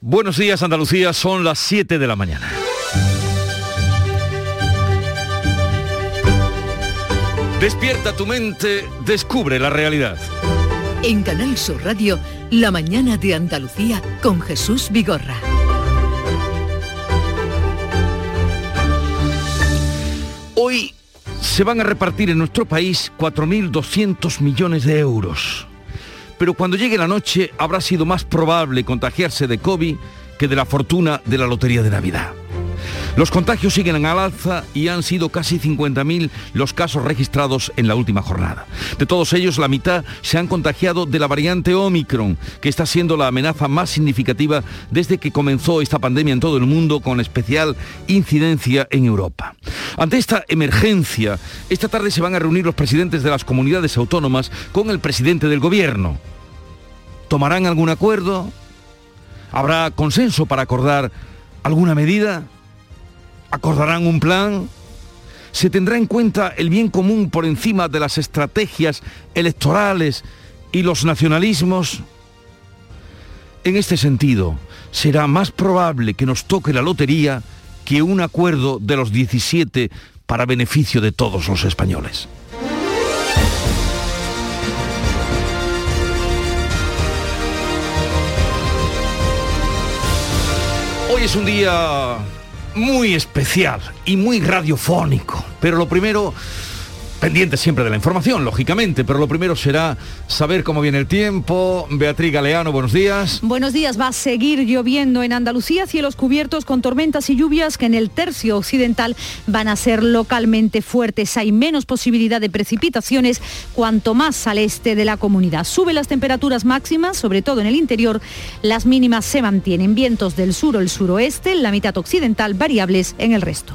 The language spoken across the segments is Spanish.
Buenos días Andalucía, son las 7 de la mañana. Despierta tu mente, descubre la realidad. En Canal Sur Radio, La mañana de Andalucía con Jesús Vigorra. Hoy se van a repartir en nuestro país 4.200 millones de euros. Pero cuando llegue la noche habrá sido más probable contagiarse de COVID que de la fortuna de la Lotería de Navidad. Los contagios siguen al alza y han sido casi 50.000 los casos registrados en la última jornada. De todos ellos, la mitad se han contagiado de la variante Omicron, que está siendo la amenaza más significativa desde que comenzó esta pandemia en todo el mundo, con especial incidencia en Europa. Ante esta emergencia, esta tarde se van a reunir los presidentes de las comunidades autónomas con el presidente del gobierno. ¿Tomarán algún acuerdo? ¿Habrá consenso para acordar alguna medida? ¿Acordarán un plan? ¿Se tendrá en cuenta el bien común por encima de las estrategias electorales y los nacionalismos? En este sentido, será más probable que nos toque la lotería que un acuerdo de los 17 para beneficio de todos los españoles. Hoy es un día muy especial y muy radiofónico, pero lo primero pendiente siempre de la información, lógicamente, pero lo primero será saber cómo viene el tiempo. Beatriz Galeano, buenos días. Buenos días, va a seguir lloviendo en Andalucía, cielos cubiertos con tormentas y lluvias que en el tercio occidental van a ser localmente fuertes. Hay menos posibilidad de precipitaciones cuanto más al este de la comunidad. Sube las temperaturas máximas, sobre todo en el interior, las mínimas se mantienen. Vientos del sur o el suroeste, la mitad occidental, variables en el resto.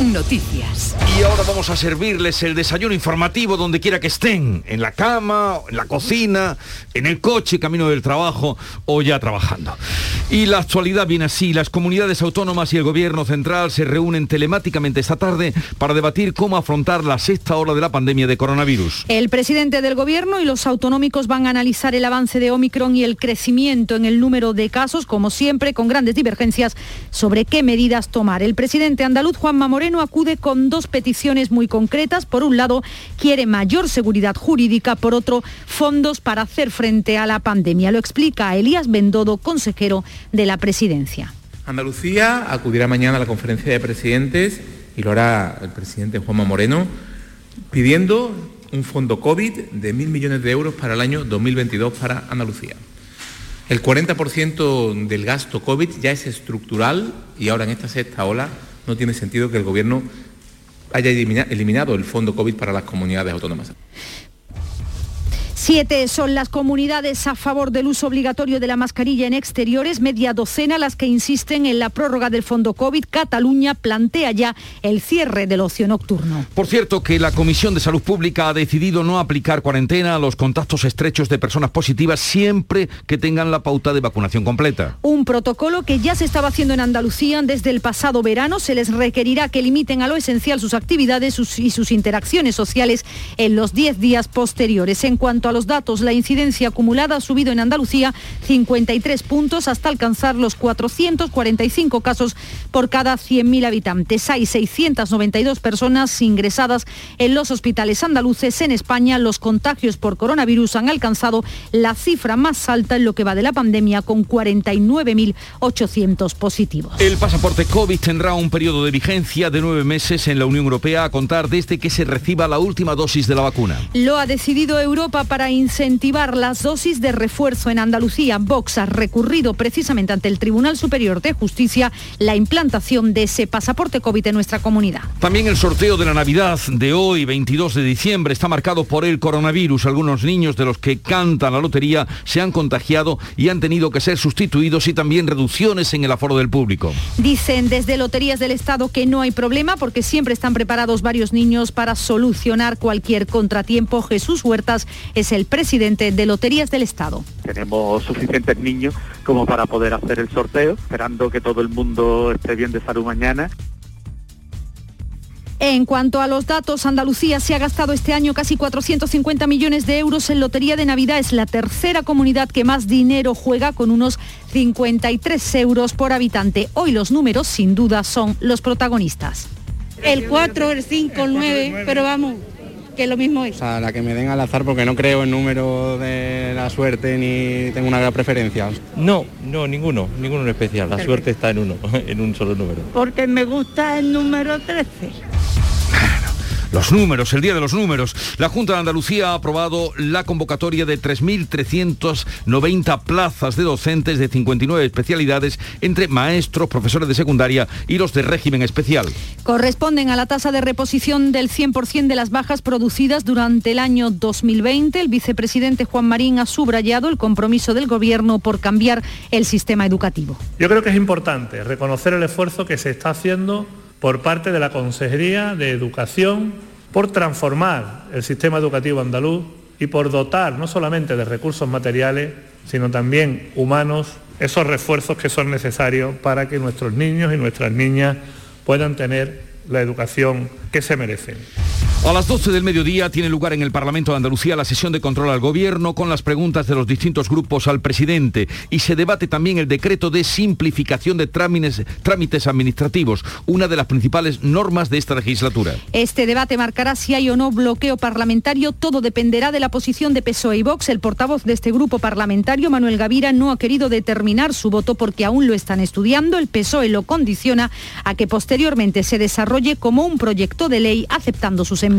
Noticias. Y ahora vamos a servirles el desayuno informativo donde quiera que estén, en la cama, en la cocina, en el coche, camino del trabajo o ya trabajando. Y la actualidad viene así, las comunidades autónomas y el gobierno central se reúnen telemáticamente esta tarde para debatir cómo afrontar la sexta ola de la pandemia de coronavirus. El presidente del gobierno y los autonómicos van a analizar el avance de Omicron y el crecimiento en el número de casos, como siempre, con grandes divergencias sobre qué medidas tomar. El presidente andaluz Juanma Moreno acude con dos peticiones muy concretas. Por un lado, quiere mayor seguridad jurídica, por otro, fondos para hacer frente a la pandemia. Lo explica Elías Bendodo, consejero de la presidencia. Andalucía acudirá mañana a la conferencia de presidentes y lo hará el presidente Juanma Moreno pidiendo un fondo COVID de mil millones de euros para el año 2022 para Andalucía. El 40% del gasto COVID ya es estructural y ahora en esta sexta ola no tiene sentido que el Gobierno haya eliminado el fondo COVID para las comunidades autónomas. Siete son las comunidades a favor del uso obligatorio de la mascarilla en exteriores, media docena las que insisten en la prórroga del fondo COVID. Cataluña plantea ya el cierre del ocio nocturno. Por cierto, que la Comisión de Salud Pública ha decidido no aplicar cuarentena a los contactos estrechos de personas positivas siempre que tengan la pauta de vacunación completa. Un protocolo que ya se estaba haciendo en Andalucía desde el pasado verano. Se les requerirá que limiten a lo esencial sus actividades y sus interacciones sociales en los 10 días posteriores. En cuanto a los datos, la incidencia acumulada ha subido en Andalucía 53 puntos hasta alcanzar los 445 casos por cada 100.000 habitantes. Hay 692 personas ingresadas en los hospitales andaluces. En España, los contagios por coronavirus han alcanzado la cifra más alta en lo que va de la pandemia, con 49.800 positivos. El pasaporte COVID tendrá un periodo de vigencia de nueve meses en la Unión Europea a contar desde que se reciba la última dosis de la vacuna. Lo ha decidido Europa para para incentivar las dosis de refuerzo en Andalucía. Vox ha recurrido precisamente ante el Tribunal Superior de Justicia la implantación de ese pasaporte COVID en nuestra comunidad. También el sorteo de la Navidad de hoy, 22 de diciembre, está marcado por el coronavirus. Algunos niños de los que cantan la lotería se han contagiado y han tenido que ser sustituidos y también reducciones en el aforo del público. Dicen desde Loterías del Estado que no hay problema porque siempre están preparados varios niños para solucionar cualquier contratiempo. Jesús Huertas es el presidente de Loterías del Estado. Tenemos suficientes niños como para poder hacer el sorteo, esperando que todo el mundo esté bien de salud mañana En cuanto a los datos, Andalucía se ha gastado este año casi 450 millones de euros en Lotería de Navidad. Es la tercera comunidad que más dinero juega con unos 53 euros por habitante. Hoy los números sin duda son los protagonistas. El 4, el 5, el 9, pero vamos, que lo mismo es. O sea, la que me den al azar porque no creo en número de la suerte ni tengo una gran preferencia. No, no, ninguno, ninguno en especial. La suerte está en uno, en un solo número. Porque me gusta el número 13. Los números, el día de los números. La Junta de Andalucía ha aprobado la convocatoria de 3.390 plazas de docentes de 59 especialidades entre maestros, profesores de secundaria y los de régimen especial. Corresponden a la tasa de reposición del 100% de las bajas producidas durante el año 2020. El vicepresidente Juan Marín ha subrayado el compromiso del Gobierno por cambiar el sistema educativo. Yo creo que es importante reconocer el esfuerzo que se está haciendo por parte de la Consejería de Educación por transformar el sistema educativo andaluz y por dotar no solamente de recursos materiales, sino también humanos, esos refuerzos que son necesarios para que nuestros niños y nuestras niñas puedan tener la educación que se merecen. A las 12 del mediodía tiene lugar en el Parlamento de Andalucía la sesión de control al Gobierno con las preguntas de los distintos grupos al presidente y se debate también el decreto de simplificación de trámites, administrativos, una de las principales normas de esta legislatura. Este debate marcará si hay o no bloqueo parlamentario. Todo dependerá de la posición de PSOE y Vox. El portavoz de este grupo parlamentario, Manuel Gavira, no ha querido determinar su voto porque aún lo están estudiando. El PSOE lo condiciona a que posteriormente se desarrolle como un proyecto de ley aceptando sus.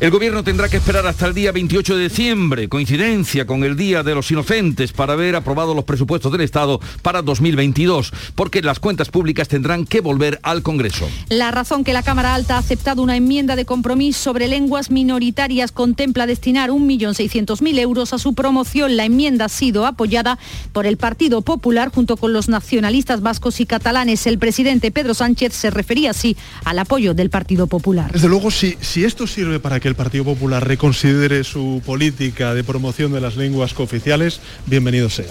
El gobierno tendrá que esperar hasta el día 28 de diciembre, coincidencia con el Día de los Inocentes, para haber aprobado los presupuestos del Estado para 2022, porque las cuentas públicas tendrán que volver al Congreso. La razón que la Cámara Alta ha aceptado una enmienda de compromiso sobre lenguas minoritarias contempla destinar 1.600.000 euros a su promoción. La enmienda ha sido apoyada por el Partido Popular junto con los nacionalistas vascos y catalanes. El presidente Pedro Sánchez se refería así al apoyo del Partido Popular. Desde luego, si, si esto sirve para que el Partido Popular reconsidere su política de promoción de las lenguas cooficiales, bienvenido sea.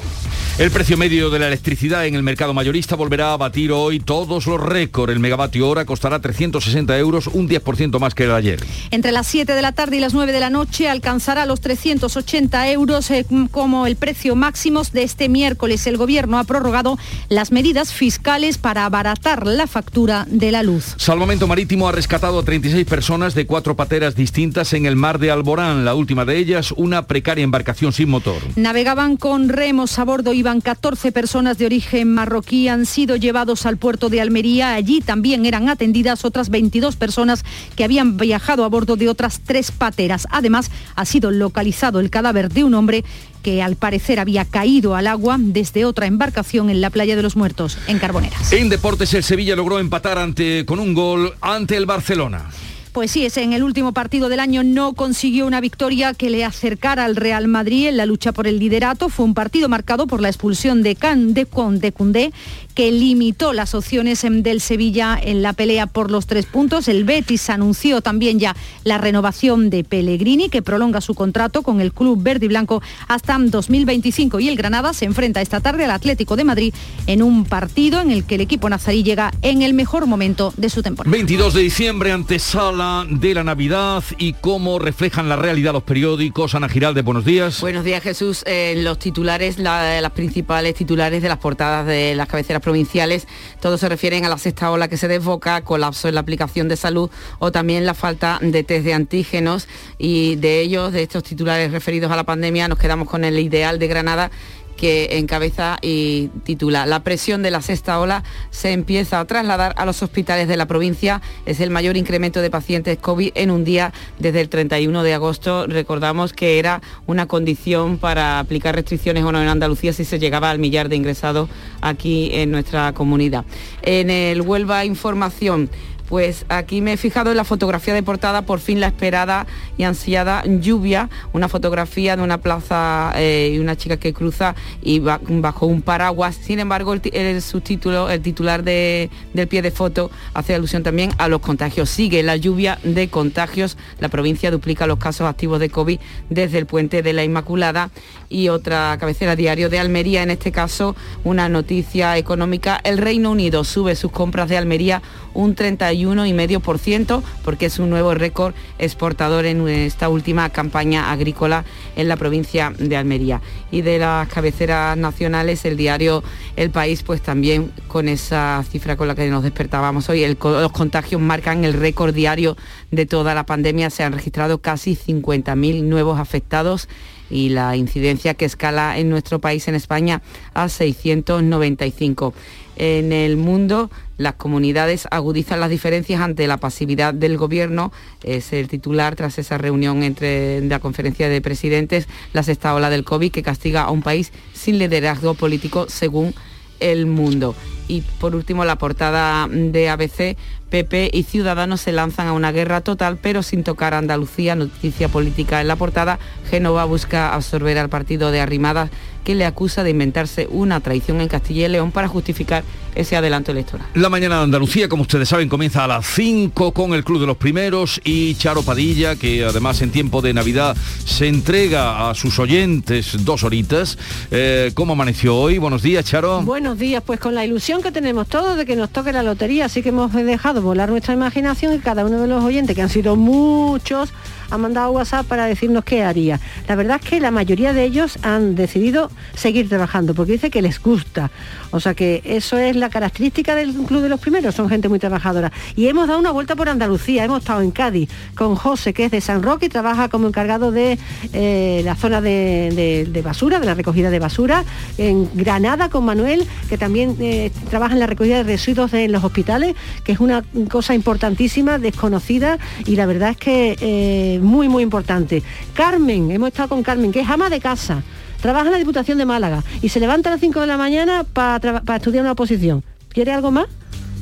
El precio medio de la electricidad en el mercado mayorista volverá a batir hoy todos los récords. El megavatio hora costará 360 euros, un 10% más que el ayer. Entre las 7 de la tarde y las 9 de la noche alcanzará los 380 euros eh, como el precio máximo de este miércoles. El Gobierno ha prorrogado las medidas fiscales para abaratar la factura de la luz. Salvamento Marítimo ha rescatado a 36 personas de cuatro distintas en el mar de Alborán. La última de ellas, una precaria embarcación sin motor. Navegaban con remos a bordo, iban 14 personas de origen marroquí, han sido llevados al puerto de Almería. Allí también eran atendidas otras 22 personas que habían viajado a bordo de otras tres pateras. Además, ha sido localizado el cadáver de un hombre que al parecer había caído al agua desde otra embarcación en la playa de los Muertos, en Carboneras. En deportes, el Sevilla logró empatar ante, con un gol ante el Barcelona. Pues sí, es en el último partido del año no consiguió una victoria que le acercara al Real Madrid en la lucha por el liderato. Fue un partido marcado por la expulsión de Can de Conde Cundé, que limitó las opciones del Sevilla en la pelea por los tres puntos. El Betis anunció también ya la renovación de Pellegrini, que prolonga su contrato con el club verde y blanco hasta 2025. Y el Granada se enfrenta esta tarde al Atlético de Madrid en un partido en el que el equipo nazarí llega en el mejor momento de su temporada. 22 de diciembre, antesala de la Navidad y cómo reflejan la realidad los periódicos. Ana Giralde, buenos días. Buenos días, Jesús. En los titulares, la- las principales titulares de las portadas de las cabeceras provinciales, todos se refieren a la sexta ola que se desboca, colapso en la aplicación de salud o también la falta de test de antígenos. Y de ellos, de estos titulares referidos a la pandemia, nos quedamos con el ideal de Granada que encabeza y titula La presión de la sexta ola se empieza a trasladar a los hospitales de la provincia. Es el mayor incremento de pacientes COVID en un día desde el 31 de agosto. Recordamos que era una condición para aplicar restricciones o no en Andalucía si se llegaba al millar de ingresados aquí en nuestra comunidad. En el Huelva Información. Pues aquí me he fijado en la fotografía de portada, por fin la esperada y ansiada lluvia, una fotografía de una plaza eh, y una chica que cruza y va- bajo un paraguas. Sin embargo, el, subtítulo, el titular de- del pie de foto hace alusión también a los contagios. Sigue la lluvia de contagios. La provincia duplica los casos activos de COVID desde el puente de la Inmaculada y otra cabecera diario de Almería, en este caso una noticia económica. El Reino Unido sube sus compras de Almería un 31 31,5% porque es un nuevo récord exportador en esta última campaña agrícola en la provincia de Almería. Y de las cabeceras nacionales, el diario El País, pues también con esa cifra con la que nos despertábamos hoy, los contagios marcan el récord diario de toda la pandemia, se han registrado casi 50.000 nuevos afectados y la incidencia que escala en nuestro país, en España, a 695. En el mundo, las comunidades agudizan las diferencias ante la pasividad del Gobierno. Es el titular tras esa reunión entre la conferencia de presidentes, la sexta ola del COVID, que castiga a un país sin liderazgo político, según el mundo. Y por último, la portada de ABC, PP y Ciudadanos se lanzan a una guerra total, pero sin tocar Andalucía. Noticia política en la portada. Génova busca absorber al partido de Arrimadas, que le acusa de inventarse una traición en Castilla y León para justificar ese adelanto electoral. La mañana de Andalucía, como ustedes saben, comienza a las 5 con el Club de los Primeros y Charo Padilla, que además en tiempo de Navidad se entrega a sus oyentes dos horitas. Eh, ¿Cómo amaneció hoy? Buenos días, Charo. Buenos días, pues con la ilusión que tenemos todos de que nos toque la lotería, así que hemos dejado volar nuestra imaginación y cada uno de los oyentes, que han sido muchos, ha mandado WhatsApp para decirnos qué haría. La verdad es que la mayoría de ellos han decidido seguir trabajando porque dice que les gusta. O sea que eso es la característica del Club de los Primeros, son gente muy trabajadora. Y hemos dado una vuelta por Andalucía, hemos estado en Cádiz con José, que es de San Roque y trabaja como encargado de eh, la zona de, basura, de la recogida de basura. En Granada con Manuel, que también eh, trabaja en la recogida de residuos en los hospitales, que es una cosa importantísima, desconocida, y la verdad es que eh, muy, muy importante. Carmen, hemos estado con Carmen, que es ama de casa trabaja en la Diputación de Málaga y se levanta a las 5 de la mañana para estudiar una oposición. ¿Quiere algo más?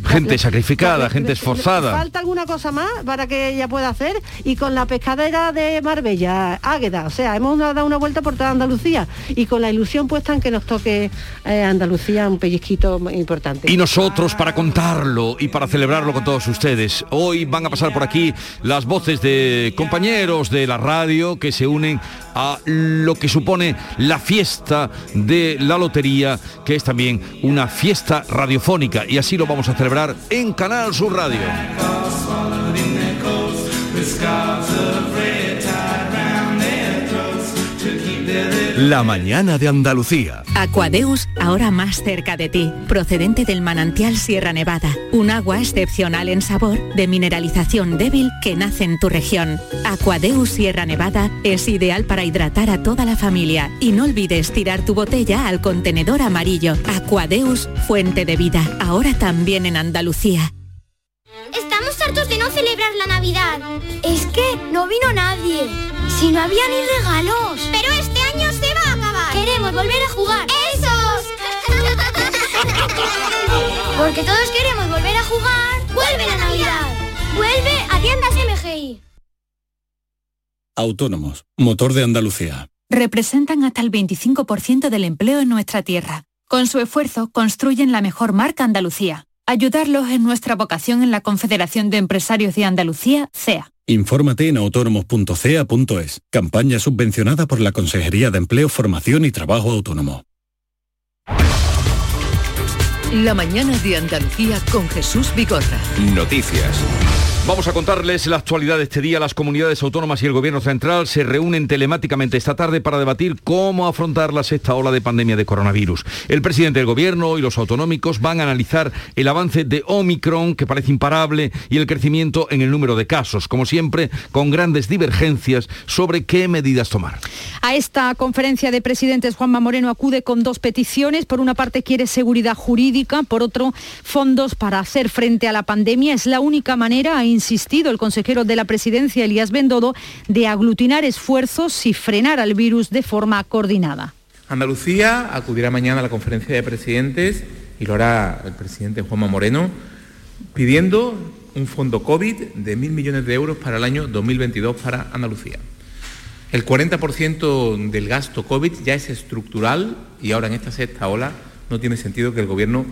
Gente sacrificada, gente esforzada. Falta alguna cosa más para que ella pueda hacer y con la pescadera de Marbella, Águeda, o sea, hemos dado una vuelta por toda Andalucía y con la ilusión puesta en que nos toque eh, Andalucía un pellizquito importante. Y nosotros para contarlo y para celebrarlo con todos ustedes. Hoy van a pasar por aquí las voces de compañeros de la radio que se unen a lo que supone la fiesta de la lotería, que es también una fiesta radiofónica y así lo vamos a celebrar en Canal Sur Radio. La mañana de Andalucía. Aquadeus, ahora más cerca de ti, procedente del manantial Sierra Nevada, un agua excepcional en sabor, de mineralización débil que nace en tu región. Aquadeus Sierra Nevada es ideal para hidratar a toda la familia y no olvides tirar tu botella al contenedor amarillo. Aquadeus, fuente de vida, ahora también en Andalucía. Estamos hartos de no celebrar la Navidad. Es que no vino nadie. Si no había ni regalos. Pero Queremos volver a jugar. ¡Esos! Porque todos queremos volver a jugar. ¡Vuelve la Navidad! ¡Vuelve a tiendas MGI! Autónomos, motor de Andalucía. Representan hasta el 25% del empleo en nuestra tierra. Con su esfuerzo construyen la mejor marca Andalucía. Ayudarlos es nuestra vocación en la Confederación de Empresarios de Andalucía, CEA. Infórmate en autónomos.cea.es. Campaña subvencionada por la Consejería de Empleo, Formación y Trabajo Autónomo. La mañana de Andalucía con Jesús Bigorra. Noticias. Vamos a contarles la actualidad de este día. Las comunidades autónomas y el Gobierno central se reúnen telemáticamente esta tarde para debatir cómo afrontar la sexta ola de pandemia de coronavirus. El presidente del Gobierno y los autonómicos van a analizar el avance de Omicron, que parece imparable, y el crecimiento en el número de casos, como siempre, con grandes divergencias sobre qué medidas tomar. A esta conferencia de presidentes, Juanma Moreno acude con dos peticiones. Por una parte quiere seguridad jurídica, por otro, fondos para hacer frente a la pandemia. Es la única manera, insistido el consejero de la presidencia, Elías Bendodo, de aglutinar esfuerzos y frenar al virus de forma coordinada. Andalucía acudirá mañana a la conferencia de presidentes y lo hará el presidente Juanma Moreno, pidiendo un fondo COVID de mil millones de euros para el año 2022 para Andalucía. El 40% del gasto COVID ya es estructural y ahora en esta sexta ola no tiene sentido que el Gobierno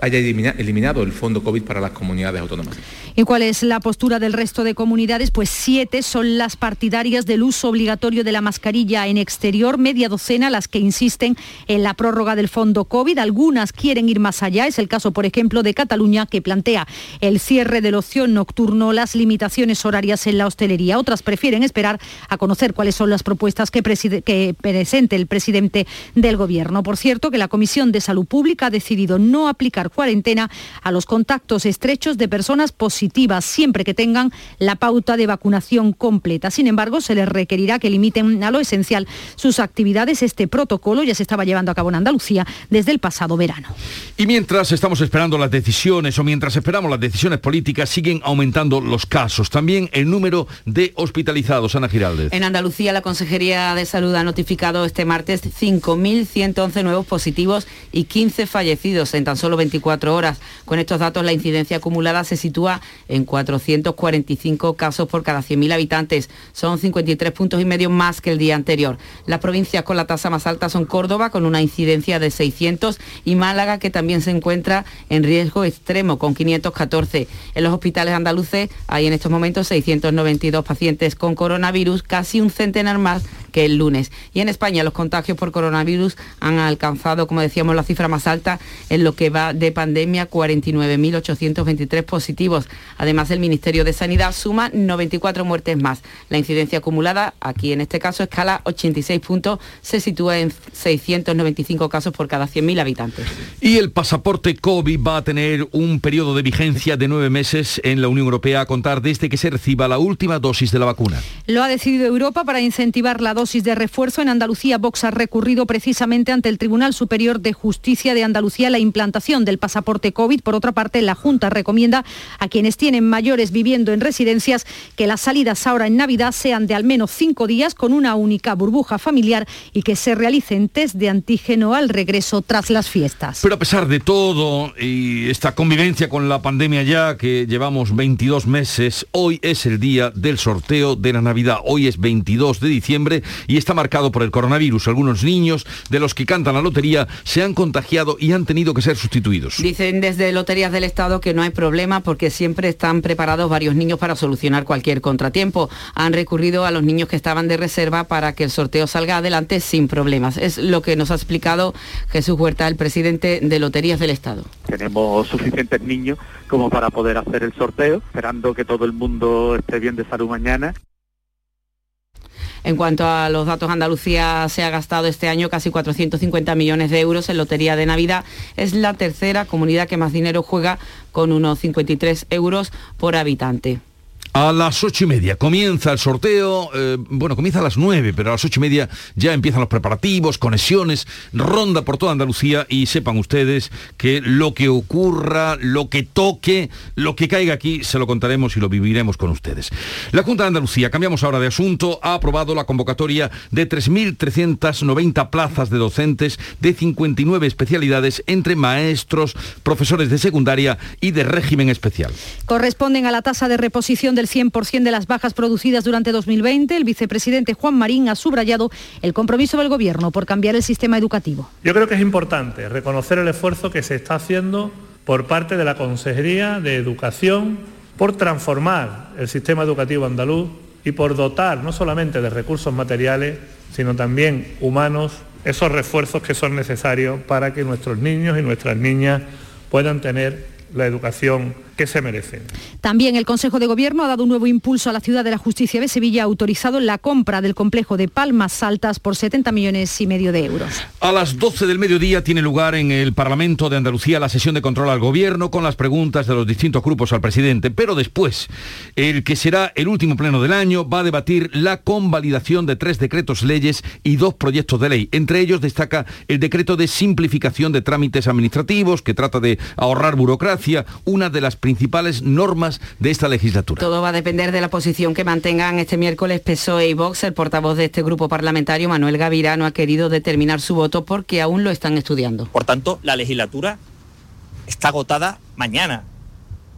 haya eliminado el fondo COVID para las comunidades autónomas. ¿Y cuál es la postura del resto de comunidades? Pues siete son las partidarias del uso obligatorio de la mascarilla en exterior, media docena las que insisten en la prórroga del fondo COVID. Algunas quieren ir más allá. Es el caso, por ejemplo, de Cataluña, que plantea el cierre del ocio nocturno, las limitaciones horarias en la hostelería. Otras prefieren esperar a conocer cuáles son las propuestas que, que presente el presidente del Gobierno. Por cierto, que la Comisión de Salud Pública ha decidido no aplicar cuarentena a los contactos estrechos de personas positivas siempre que tengan la pauta de vacunación completa. Sin embargo, se les requerirá que limiten a lo esencial sus actividades. Este protocolo ya se estaba llevando a cabo en Andalucía desde el pasado verano. Y mientras estamos esperando las decisiones o mientras esperamos las decisiones políticas, siguen aumentando los casos. También el número de hospitalizados. Ana Giraldez. En Andalucía, la Consejería de Salud ha notificado este martes 5.111 nuevos positivos y 15 fallecidos en tan solo 24 horas. Con estos datos, la incidencia acumulada se sitúa en 445 casos por cada 100.000 habitantes. Son 53 puntos y medio más que el día anterior. Las provincias con la tasa más alta son Córdoba, con una incidencia de 600, y Málaga, que también se encuentra en riesgo extremo, con 514. En los hospitales andaluces hay en estos momentos 692 pacientes con coronavirus, casi un centenar más que el lunes. Y en España los contagios por coronavirus han alcanzado, como decíamos, la cifra más alta en lo que va de pandemia, 49.823 positivos. Además, el Ministerio de Sanidad suma 94 muertes más. La incidencia acumulada, aquí en este caso, escala 86 puntos, se sitúa en 695 casos por cada 100.000 habitantes. Y el pasaporte COVID va a tener un periodo de vigencia de nueve meses en la Unión Europea a contar desde que se reciba la última dosis de la vacuna. Lo ha decidido Europa para incentivar la dosis de refuerzo. En Andalucía, Vox ha recurrido precisamente ante el Tribunal Superior de Justicia de Andalucía la implantación del pasaporte COVID. Por otra parte, la Junta recomienda a quienes tienen mayores viviendo en residencias que las salidas ahora en Navidad sean de al menos cinco días con una única burbuja familiar y que se realicen test de antígeno al regreso tras las fiestas. Pero a pesar de todo y esta convivencia con la pandemia ya que llevamos 22 meses, hoy es el día del sorteo de la Navidad. Hoy es 22 de diciembre y está marcado por el coronavirus. Algunos niños de los que cantan la lotería se han contagiado y han tenido que ser sustituidos. Dicen desde Loterías del Estado que no hay problema porque siempre están preparados varios niños para solucionar cualquier contratiempo. Han recurrido a los niños que estaban de reserva para que el sorteo salga adelante sin problemas. Es lo que nos ha explicado Jesús Huerta, el presidente de Loterías del Estado. Tenemos suficientes niños como para poder hacer el sorteo, esperando que todo el mundo esté bien de salud mañana. En cuanto a los datos, Andalucía se ha gastado este año casi 450 millones de euros en Lotería de Navidad. Es la tercera comunidad que más dinero juega con unos 53 euros por habitante. A las ocho y media comienza el sorteo, eh, bueno, comienza a las nueve, pero a las ocho y media ya empiezan los preparativos, conexiones, ronda por toda Andalucía y sepan ustedes que lo que ocurra, lo que toque, lo que caiga aquí, se lo contaremos y lo viviremos con ustedes. La Junta de Andalucía, cambiamos ahora de asunto, ha aprobado la convocatoria de 3.390 plazas de docentes de 59 especialidades entre maestros, profesores de secundaria y de régimen especial. Corresponden a la tasa de reposición del 100% de las bajas producidas durante 2020, el vicepresidente Juan Marín ha subrayado el compromiso del Gobierno por cambiar el sistema educativo. Yo creo que es importante reconocer el esfuerzo que se está haciendo por parte de la Consejería de Educación por transformar el sistema educativo andaluz y por dotar no solamente de recursos materiales, sino también humanos, esos refuerzos que son necesarios para que nuestros niños y nuestras niñas puedan tener la educación que se merecen. También el Consejo de Gobierno ha dado un nuevo impulso a la ciudad de la justicia de Sevilla, ha autorizado la compra del complejo de Palmas Altas por 70 millones y medio de euros. A las 12 del mediodía tiene lugar en el Parlamento de Andalucía la sesión de control al Gobierno con las preguntas de los distintos grupos al presidente, pero después, el que será el último pleno del año, va a debatir la convalidación de tres decretos leyes y dos proyectos de ley. Entre ellos destaca el decreto de simplificación de trámites administrativos, que trata de ahorrar burocracia, una de las principales normas de esta legislatura. Todo va a depender de la posición que mantengan este miércoles PSOE y Vox. El portavoz de este grupo parlamentario, Manuel Gavirano, ha querido determinar su voto porque aún lo están estudiando. Por tanto, la legislatura está agotada mañana,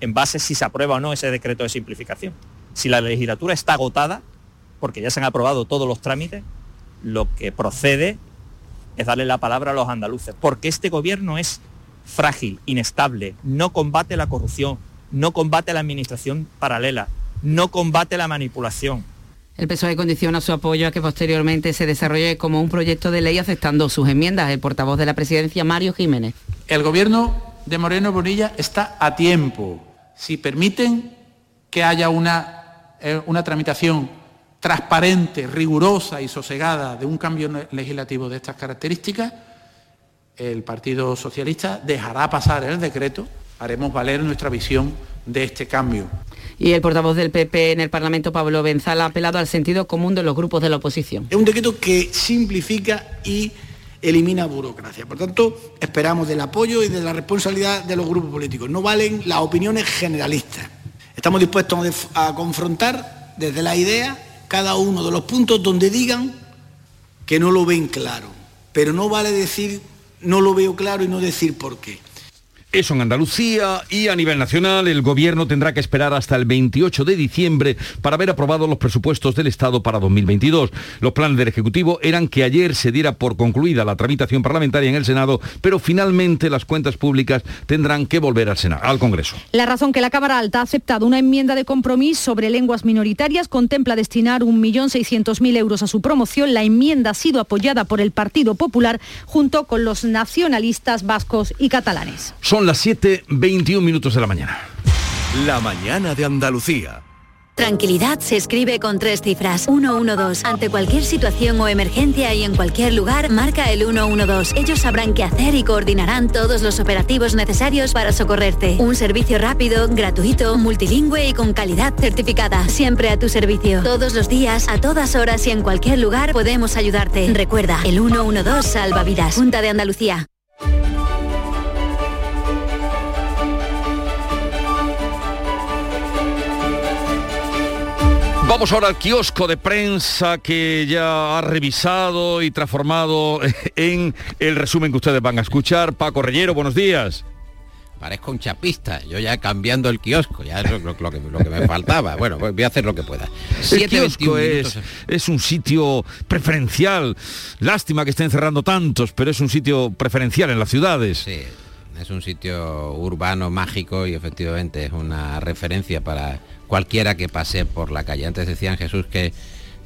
en base si se aprueba o no ese decreto de simplificación. Si la legislatura está agotada, porque ya se han aprobado todos los trámites, lo que procede es darle la palabra a los andaluces, porque este gobierno es frágil, inestable, no combate la corrupción, no combate la administración paralela, no combate la manipulación. El PSOE condiciona su apoyo a que posteriormente se desarrolle como un proyecto de ley aceptando sus enmiendas. El portavoz de la presidencia, Mario Jiménez. El gobierno de Moreno Bonilla está a tiempo. Si permiten que haya una, eh, una tramitación transparente, rigurosa y sosegada de un cambio legislativo de estas características, el Partido Socialista dejará pasar el decreto, haremos valer nuestra visión de este cambio. Y el portavoz del PP en el Parlamento, Pablo Benzala, ha apelado al sentido común de los grupos de la oposición. Es un decreto que simplifica y elimina burocracia. Por tanto, esperamos del apoyo y de la responsabilidad de los grupos políticos. No valen las opiniones generalistas. Estamos dispuestos a confrontar desde la idea cada uno de los puntos donde digan que no lo ven claro. Pero no vale decir no lo veo claro y no decir por qué. Eso en Andalucía y a nivel nacional el gobierno tendrá que esperar hasta el 28 de diciembre para haber aprobado los presupuestos del Estado para 2022. Los planes del Ejecutivo eran que ayer se diera por concluida la tramitación parlamentaria en el Senado, pero finalmente las cuentas públicas tendrán que volver al Senado, al Congreso. La razón que la Cámara Alta ha aceptado una enmienda de compromiso sobre lenguas minoritarias contempla destinar 1.600.000 euros a su promoción. La enmienda ha sido apoyada por el Partido Popular junto con los nacionalistas vascos y catalanes. Son las 7.21 minutos de la mañana. La mañana de Andalucía. Tranquilidad se escribe con tres cifras. 112. Ante cualquier situación o emergencia y en cualquier lugar, marca el 112. Ellos sabrán qué hacer y coordinarán todos los operativos necesarios para socorrerte. Un servicio rápido, gratuito, multilingüe y con calidad certificada. Siempre a tu servicio. Todos los días, a todas horas y en cualquier lugar podemos ayudarte. Recuerda, el 112 salva vidas. Junta de Andalucía. Vamos ahora al kiosco de prensa que ya ha revisado y transformado en el resumen que ustedes van a escuchar. Paco Reyero, buenos días. Parezco un chapista, yo ya cambiando el kiosco, ya es lo, que, me faltaba. Bueno, pues voy a hacer lo que pueda. El kiosco es, es un sitio preferencial. Lástima que estén cerrando tantos, pero es un sitio preferencial en las ciudades. Sí, es un sitio urbano, mágico y efectivamente es una referencia para cualquiera que pase por la calle. Antes decían Jesús que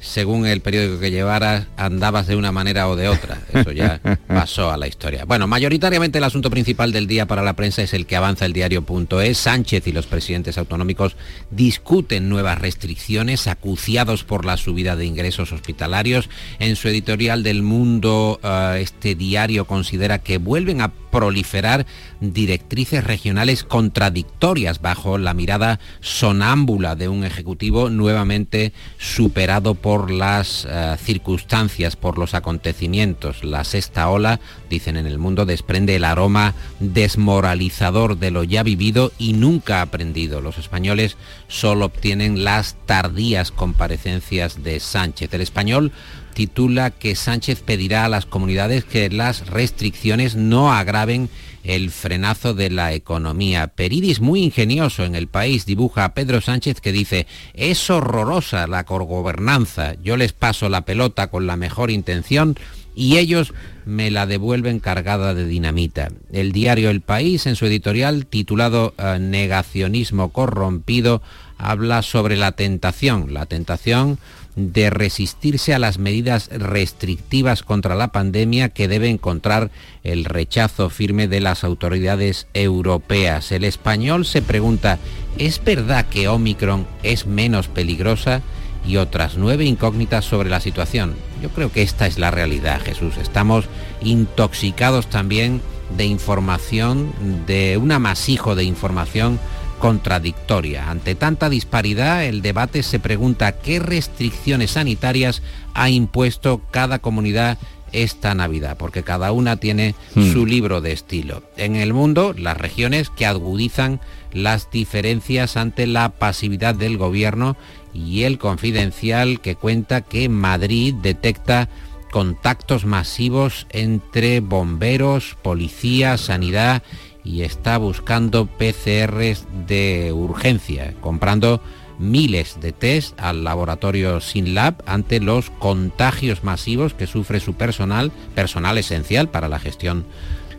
según el periódico que llevaras, andabas de una manera o de otra. Eso ya pasó a la historia. Bueno, mayoritariamente el asunto principal del día para la prensa es el que avanza el diario.es. Sánchez y los presidentes autonómicos discuten nuevas restricciones acuciados por la subida de ingresos hospitalarios. En su editorial del Mundo, eh, este diario considera que vuelven a proliferar directrices regionales contradictorias bajo la mirada sonámbula de un Ejecutivo nuevamente superado por las eh, circunstancias, por los acontecimientos. La sexta ola, dicen en el mundo, desprende el aroma desmoralizador de lo ya vivido y nunca aprendido. Los españoles solo obtienen las tardías comparecencias de Sánchez. El español titula que Sánchez pedirá a las comunidades que las restricciones no agraven el frenazo de la economía. Peridis, muy ingenioso en el país, dibuja a Pedro Sánchez que dice, es horrorosa la cogobernanza, yo les paso la pelota con la mejor intención y ellos me la devuelven cargada de dinamita. El diario El País, en su editorial titulado eh, Negacionismo corrompido, habla sobre la tentación, la tentación de resistirse a las medidas restrictivas contra la pandemia que debe encontrar el rechazo firme de las autoridades europeas. El español se pregunta, ¿es verdad que Omicron es menos peligrosa? Y otras nueve incógnitas sobre la situación. Yo creo que esta es la realidad, Jesús. Estamos intoxicados también de información, de un amasijo de información contradictoria. Ante tanta disparidad, el debate se pregunta qué restricciones sanitarias ha impuesto cada comunidad esta Navidad, porque cada una tiene hmm. su libro de estilo. En el mundo, las regiones que agudizan las diferencias ante la pasividad del gobierno y el confidencial que cuenta que Madrid detecta contactos masivos entre bomberos, policía, sanidad y está buscando PCRs de urgencia, comprando miles de test al laboratorio SynLab ante los contagios masivos que sufre su personal, personal esencial para la gestión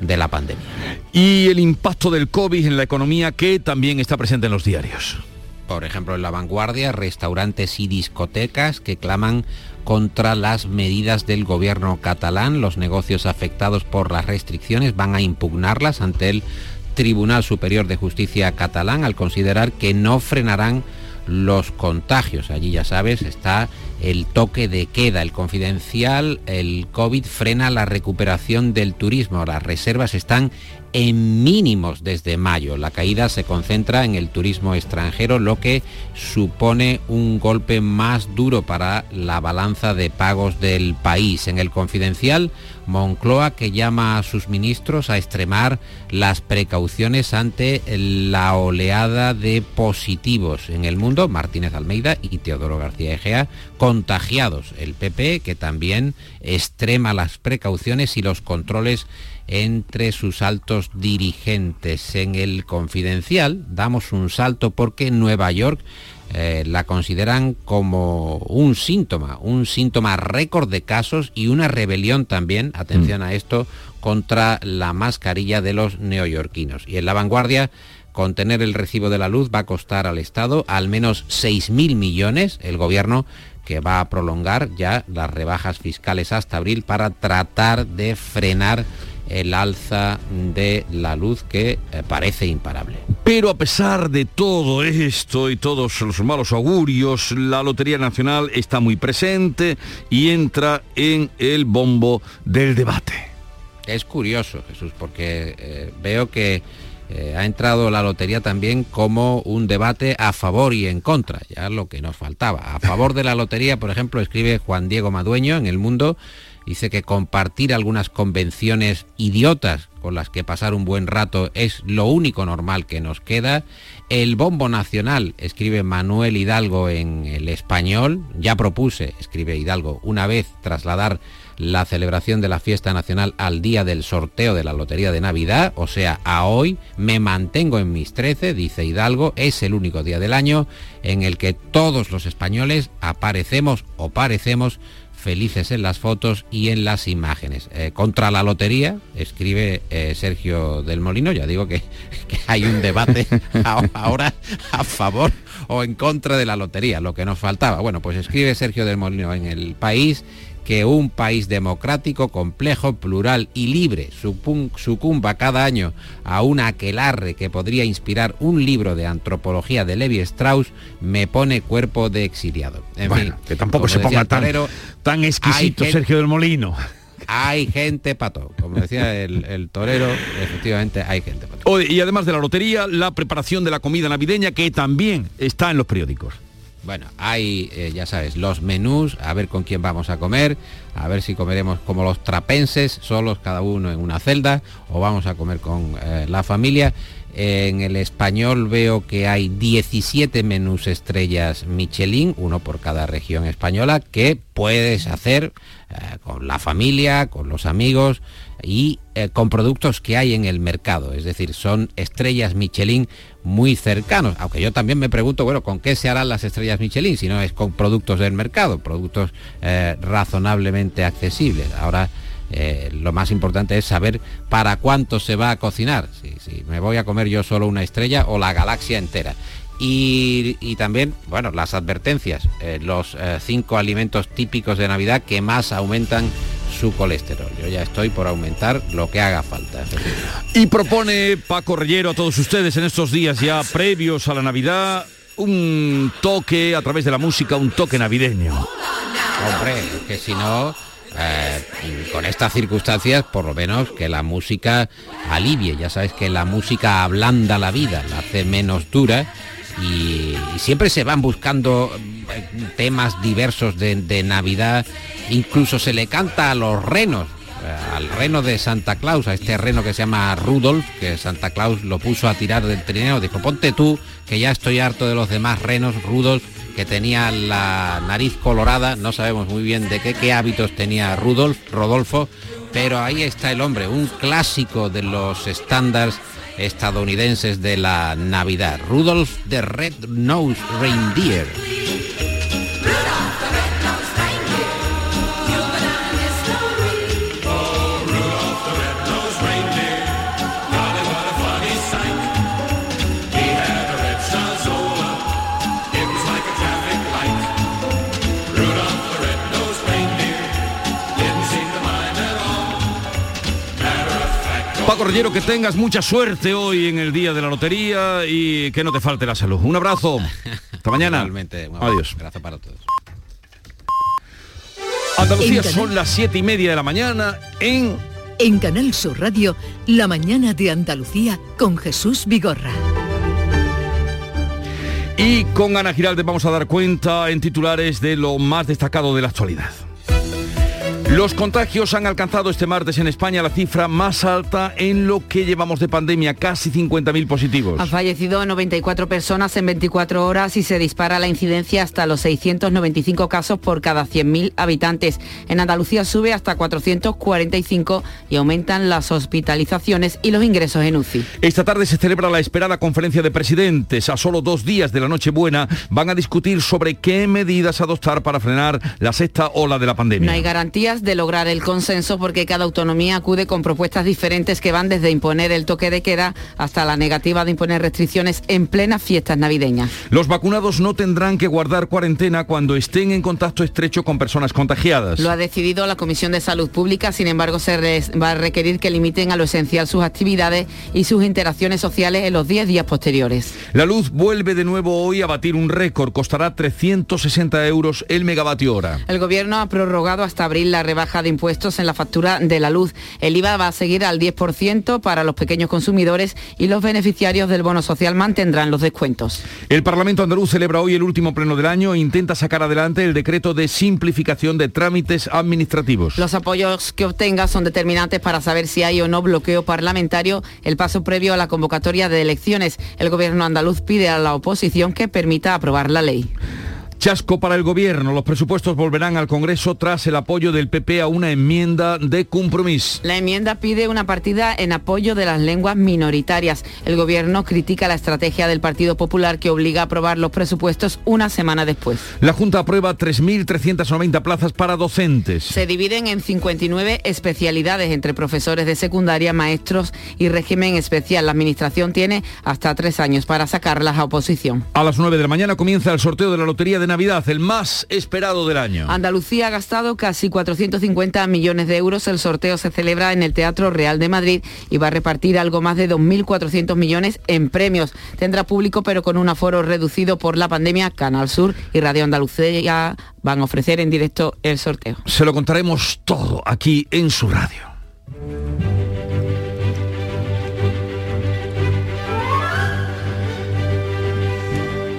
de la pandemia. Y el impacto del COVID en la economía que también está presente en los diarios. Por ejemplo, en la vanguardia, restaurantes y discotecas que claman contra las medidas del gobierno catalán. Los negocios afectados por las restricciones van a impugnarlas ante el Tribunal Superior de Justicia catalán al considerar que no frenarán los contagios. Allí ya sabes, está el toque de queda, el confidencial, el COVID frena la recuperación del turismo. Las reservas están en mínimos desde mayo. La caída se concentra en el turismo extranjero, lo que supone un golpe más duro para la balanza de pagos del país. En el confidencial, Moncloa que llama a sus ministros a extremar las precauciones ante la oleada de positivos en el mundo. Martínez Almeida y Teodoro García Egea contagiados. El PP que también extrema las precauciones y los controles entre sus altos dirigentes. En el confidencial damos un salto porque Nueva York eh, la consideran como un síntoma, un síntoma récord de casos y una rebelión también, atención a esto, contra la mascarilla de los neoyorquinos. Y en la vanguardia, contener el recibo de la luz va a costar al Estado al menos 6.000 millones. El gobierno que va a prolongar ya las rebajas fiscales hasta abril para tratar de frenar el alza de la luz que eh, parece imparable. Pero a pesar de todo esto y todos los malos augurios, la Lotería Nacional está muy presente y entra en el bombo del debate. Es curioso, Jesús, porque eh, veo que eh, ha entrado la lotería también como un debate a favor y en contra, ya lo que nos faltaba. A favor de la lotería, por ejemplo, escribe Juan Diego Madueño en El Mundo, Dice que compartir algunas convenciones idiotas con las que pasar un buen rato es lo único normal que nos queda. El bombo nacional, escribe Manuel Hidalgo en el español. Ya propuse, escribe Hidalgo, una vez trasladar la celebración de la fiesta nacional al día del sorteo de la Lotería de Navidad, o sea, a hoy me mantengo en mis 13, dice Hidalgo, es el único día del año en el que todos los españoles aparecemos o parecemos felices en las fotos y en las imágenes. Eh, contra la lotería, escribe eh, Sergio del Molino, ya digo que, que hay un debate ahora a favor o en contra de la lotería, lo que nos faltaba. Bueno, pues escribe Sergio del Molino en el país que un país democrático, complejo, plural y libre sucumba cada año a un aquelarre que podría inspirar un libro de antropología de Levi Strauss me pone cuerpo de exiliado. En fin, que tampoco se ponga tan, tan exquisito Sergio del Molino. Hay gente pato, como decía el, torero, efectivamente hay gente pato. Y además de la lotería, la preparación de la comida navideña que también está en los periódicos. Bueno, hay, eh, ya sabes, los menús, a ver con quién vamos a comer, a ver si comeremos como los trapenses, solos cada uno en una celda, o vamos a comer con eh, la familia. En el español veo que hay 17 menús estrellas Michelin, uno por cada región española, que puedes hacer eh, con la familia, con los amigos y con productos que hay en el mercado. Es decir, son estrellas Michelin muy cercanos, aunque yo también me pregunto, bueno, ¿con qué se harán las estrellas Michelin si no es con productos del mercado, productos eh, razonablemente accesibles? Ahora eh, lo más importante es saber para cuánto se va a cocinar, si, me voy a comer yo solo una estrella o la galaxia entera. Y, también, bueno, las advertencias, eh, los cinco alimentos típicos de Navidad que más aumentan su colesterol. Yo ya estoy por aumentar lo que haga falta. Y propone Paco Rellero a todos ustedes en estos días ya previos a la Navidad un toque a través de la música, un toque navideño. Hombre, que si no, eh, con estas circunstancias, por lo menos que la música alivie. Ya sabes que la música ablanda la vida, la hace menos dura y, siempre se van buscando eh, temas diversos de, Navidad, incluso se le canta a los renos, al reno de Santa Claus, a este reno que se llama Rudolf, que Santa Claus lo puso a tirar del trineo, dijo, ponte tú, que ya estoy harto de los demás renos, Rudolf, que tenía la nariz colorada, no sabemos muy bien de qué, qué hábitos tenía Rudolf, Rodolfo, pero ahí está el hombre, un clásico de los estándares estadounidenses de la Navidad. Rudolph the Red-Nosed Reindeer. Paco Rollero, que tengas mucha suerte hoy en el día de la lotería y que no te falte la salud. Un abrazo. Hasta mañana. Realmente, un abrazo. Adiós. Gracias para todos. Andalucía Canal- son las siete y media de la mañana en En Canal Sur Radio, La mañana de Andalucía con Jesús Vigorra. Y con Ana Giralde vamos a dar cuenta en titulares de lo más destacado de la actualidad. Los contagios han alcanzado este martes en España la cifra más alta en lo que llevamos de pandemia, casi 50.000 positivos. Han fallecido 94 personas en 24 horas y se dispara la incidencia hasta los 695 casos por cada 100.000 habitantes. En Andalucía sube hasta 445 y aumentan las hospitalizaciones y los ingresos en UCI. Esta tarde se celebra la esperada conferencia de presidentes. A solo dos días de la Nochebuena van a discutir sobre qué medidas adoptar para frenar la sexta ola de la pandemia. No hay garantías de lograr el consenso porque cada autonomía acude con propuestas diferentes que van desde imponer el toque de queda hasta la negativa de imponer restricciones en plenas fiestas navideñas. Los vacunados no tendrán que guardar cuarentena cuando estén en contacto estrecho con personas contagiadas. Lo ha decidido la Comisión de Salud Pública, sin embargo se va a requerir que limiten a lo esencial sus actividades y sus interacciones sociales en los 10 días posteriores. La luz vuelve de nuevo hoy a batir un récord. Costará 360 euros el megavatio hora. El Gobierno ha prorrogado hasta abril la rebaja de impuestos en la factura de la luz. El IVA va a seguir al 10% para los pequeños consumidores y los beneficiarios del bono social mantendrán los descuentos. El Parlamento andaluz celebra hoy el último pleno del año e intenta sacar adelante el decreto de simplificación de trámites administrativos. Los apoyos que obtenga son determinantes para saber si hay o no bloqueo parlamentario, el paso previo a la convocatoria de elecciones. El Gobierno andaluz pide a la oposición que permita aprobar la ley. Chasco para el gobierno. Los presupuestos volverán al Congreso tras el apoyo del PP a una enmienda de compromiso. La enmienda pide una partida en apoyo de las lenguas minoritarias. El gobierno critica la estrategia del Partido Popular que obliga a aprobar los presupuestos una semana después. La Junta aprueba 3.390 plazas para docentes. Se dividen en 59 especialidades entre profesores de secundaria, maestros y régimen especial. La Administración tiene hasta tres años para sacarlas a oposición. A las 9 de la mañana comienza el sorteo de la Lotería de Navidad, el más esperado del año. Andalucía ha gastado casi 450 millones de euros. El sorteo se celebra en el Teatro Real de Madrid y va a repartir algo más de 2.400 millones en premios. Tendrá público pero con un aforo reducido por la pandemia. Canal Sur y Radio Andalucía van a ofrecer en directo el sorteo. Se lo contaremos todo aquí en su radio.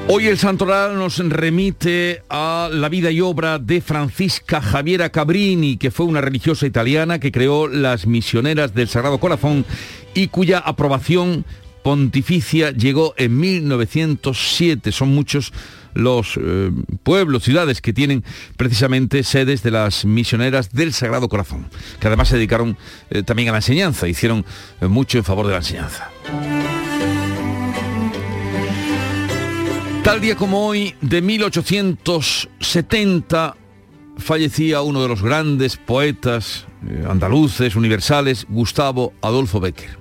Hoy el Santoral nos remite a la vida y obra de Francisca Javiera Cabrini, que fue una religiosa italiana que creó las misioneras del Sagrado Corazón y cuya aprobación pontificia llegó en 1907. Son muchos los eh, pueblos, ciudades que tienen precisamente sedes de las misioneras del Sagrado Corazón, que además se dedicaron eh, también a la enseñanza, hicieron eh, mucho en favor de la enseñanza. Tal día como hoy, de 1870, fallecía uno de los grandes poetas eh, andaluces, universales, Gustavo Adolfo Becker.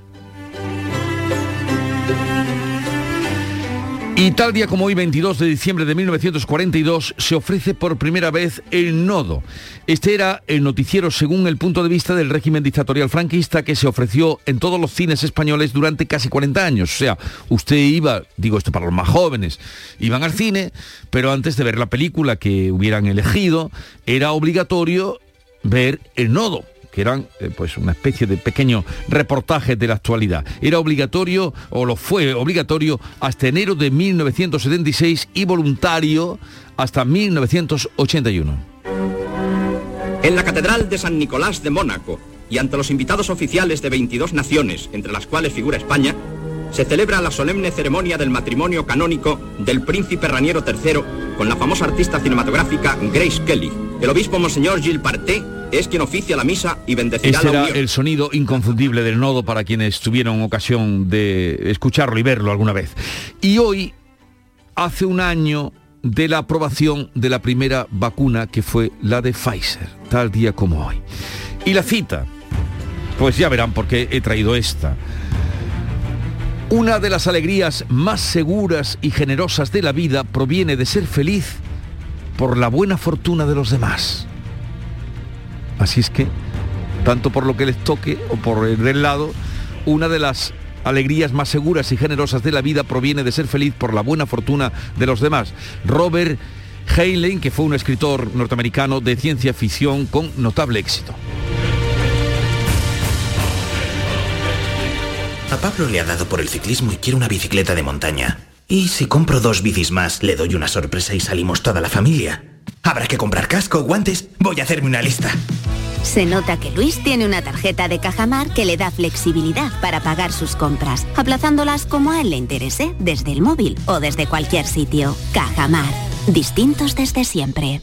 Y tal día como hoy, 22 de diciembre de 1942, se ofrece por primera vez el nodo. Este era el noticiero según el punto de vista del régimen dictatorial franquista que se ofreció en todos los cines españoles durante casi 40 años. O sea, usted iba, digo esto para los más jóvenes, iban al cine, pero antes de ver la película que hubieran elegido, era obligatorio ver el nodo que eran eh, pues una especie de pequeño reportaje de la actualidad. Era obligatorio, o lo fue obligatorio, hasta enero de 1976 y voluntario hasta 1981. En la Catedral de San Nicolás de Mónaco y ante los invitados oficiales de 22 naciones, entre las cuales figura España, se celebra la solemne ceremonia del matrimonio canónico del príncipe Raniero III con la famosa artista cinematográfica Grace Kelly. El obispo Monseñor Gilles Parté es quien oficia la misa y bendecirá Ese la era unión. el sonido inconfundible del nodo para quienes tuvieron ocasión de escucharlo y verlo alguna vez. Y hoy, hace un año de la aprobación de la primera vacuna que fue la de Pfizer, tal día como hoy. Y la cita, pues ya verán por qué he traído esta. Una de las alegrías más seguras y generosas de la vida proviene de ser feliz por la buena fortuna de los demás. Así es que, tanto por lo que les toque o por el del lado, una de las alegrías más seguras y generosas de la vida proviene de ser feliz por la buena fortuna de los demás. Robert Heinlein, que fue un escritor norteamericano de ciencia ficción con notable éxito. A Pablo le ha dado por el ciclismo y quiere una bicicleta de montaña. Y si compro dos bicis más, le doy una sorpresa y salimos toda la familia. Habrá que comprar casco, guantes. Voy a hacerme una lista. Se nota que Luis tiene una tarjeta de Cajamar que le da flexibilidad para pagar sus compras, aplazándolas como a él le interese, desde el móvil o desde cualquier sitio. Cajamar. Distintos desde siempre.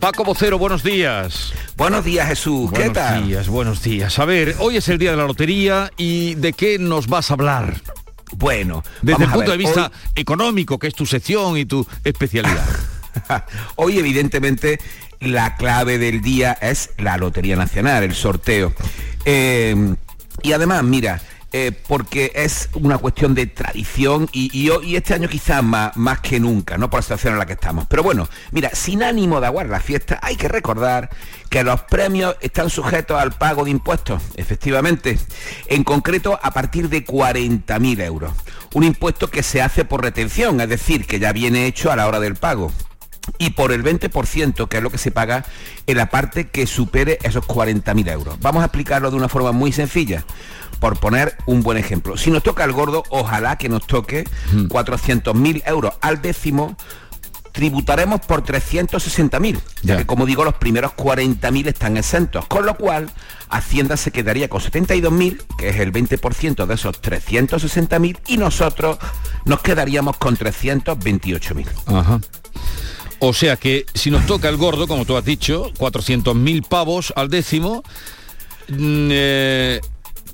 Paco Vocero, buenos días. Buenos días, Jesús. ¿Qué buenos tal? Buenos días, buenos días. A ver, hoy es el día de la lotería y ¿de qué nos vas a hablar? Bueno, desde el punto ver, de vista hoy- económico, que es tu sección y tu especialidad. Hoy, evidentemente, la clave del día es la Lotería Nacional, el sorteo. Eh, y además, mira, eh, porque es una cuestión de tradición y, este año quizás más, más que nunca, ¿no? Por la situación en la que estamos. Pero bueno, mira, sin ánimo de aguar la fiesta, hay que recordar que los premios están sujetos al pago de impuestos, efectivamente. En concreto, a partir de 40.000 euros. Un impuesto que se hace por retención, es decir, que ya viene hecho a la hora del pago y por el 20%, que es lo que se paga en la parte que supere esos 40.000 euros. Vamos a explicarlo de una forma muy sencilla, por poner un buen ejemplo. Si nos toca el gordo, ojalá que nos toque 400.000 euros al décimo, tributaremos por 360.000, ya que como digo, los primeros 40.000 están exentos, con lo cual Hacienda se quedaría con 72.000, que es el 20% de esos 360.000, y nosotros nos quedaríamos con 328.000. Ajá. O sea que si nos toca el gordo, como tú has dicho, 400.000 pavos al décimo, mm, eh,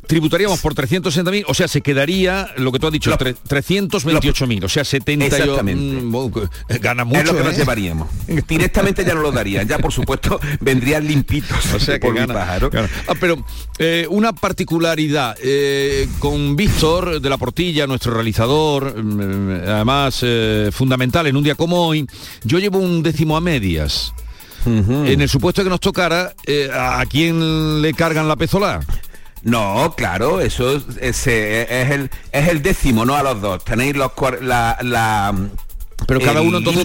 tributaríamos por 360.000, o sea, se quedaría, lo que tú has dicho, tre- 328.000, o sea, 70 y- Exactamente. mm, gana mucho. es lo que nos ¿eh? llevaríamos. Directamente ya no lo darían, ya por supuesto vendrían limpitos. O sea que gana, pájaro. gana. Ah, pero eh, una particularidad eh, con Víctor de la Portilla, nuestro realizador, mm, además eh, fundamental en un día como hoy, yo llevo un décimo a medias. En el supuesto de que nos tocara, eh, ¿a a quién le cargan la pezola? No, claro, eso es, es, eh, es el, es el décimo, no a los dos. Tenéis los la, la Pero cada uno entonces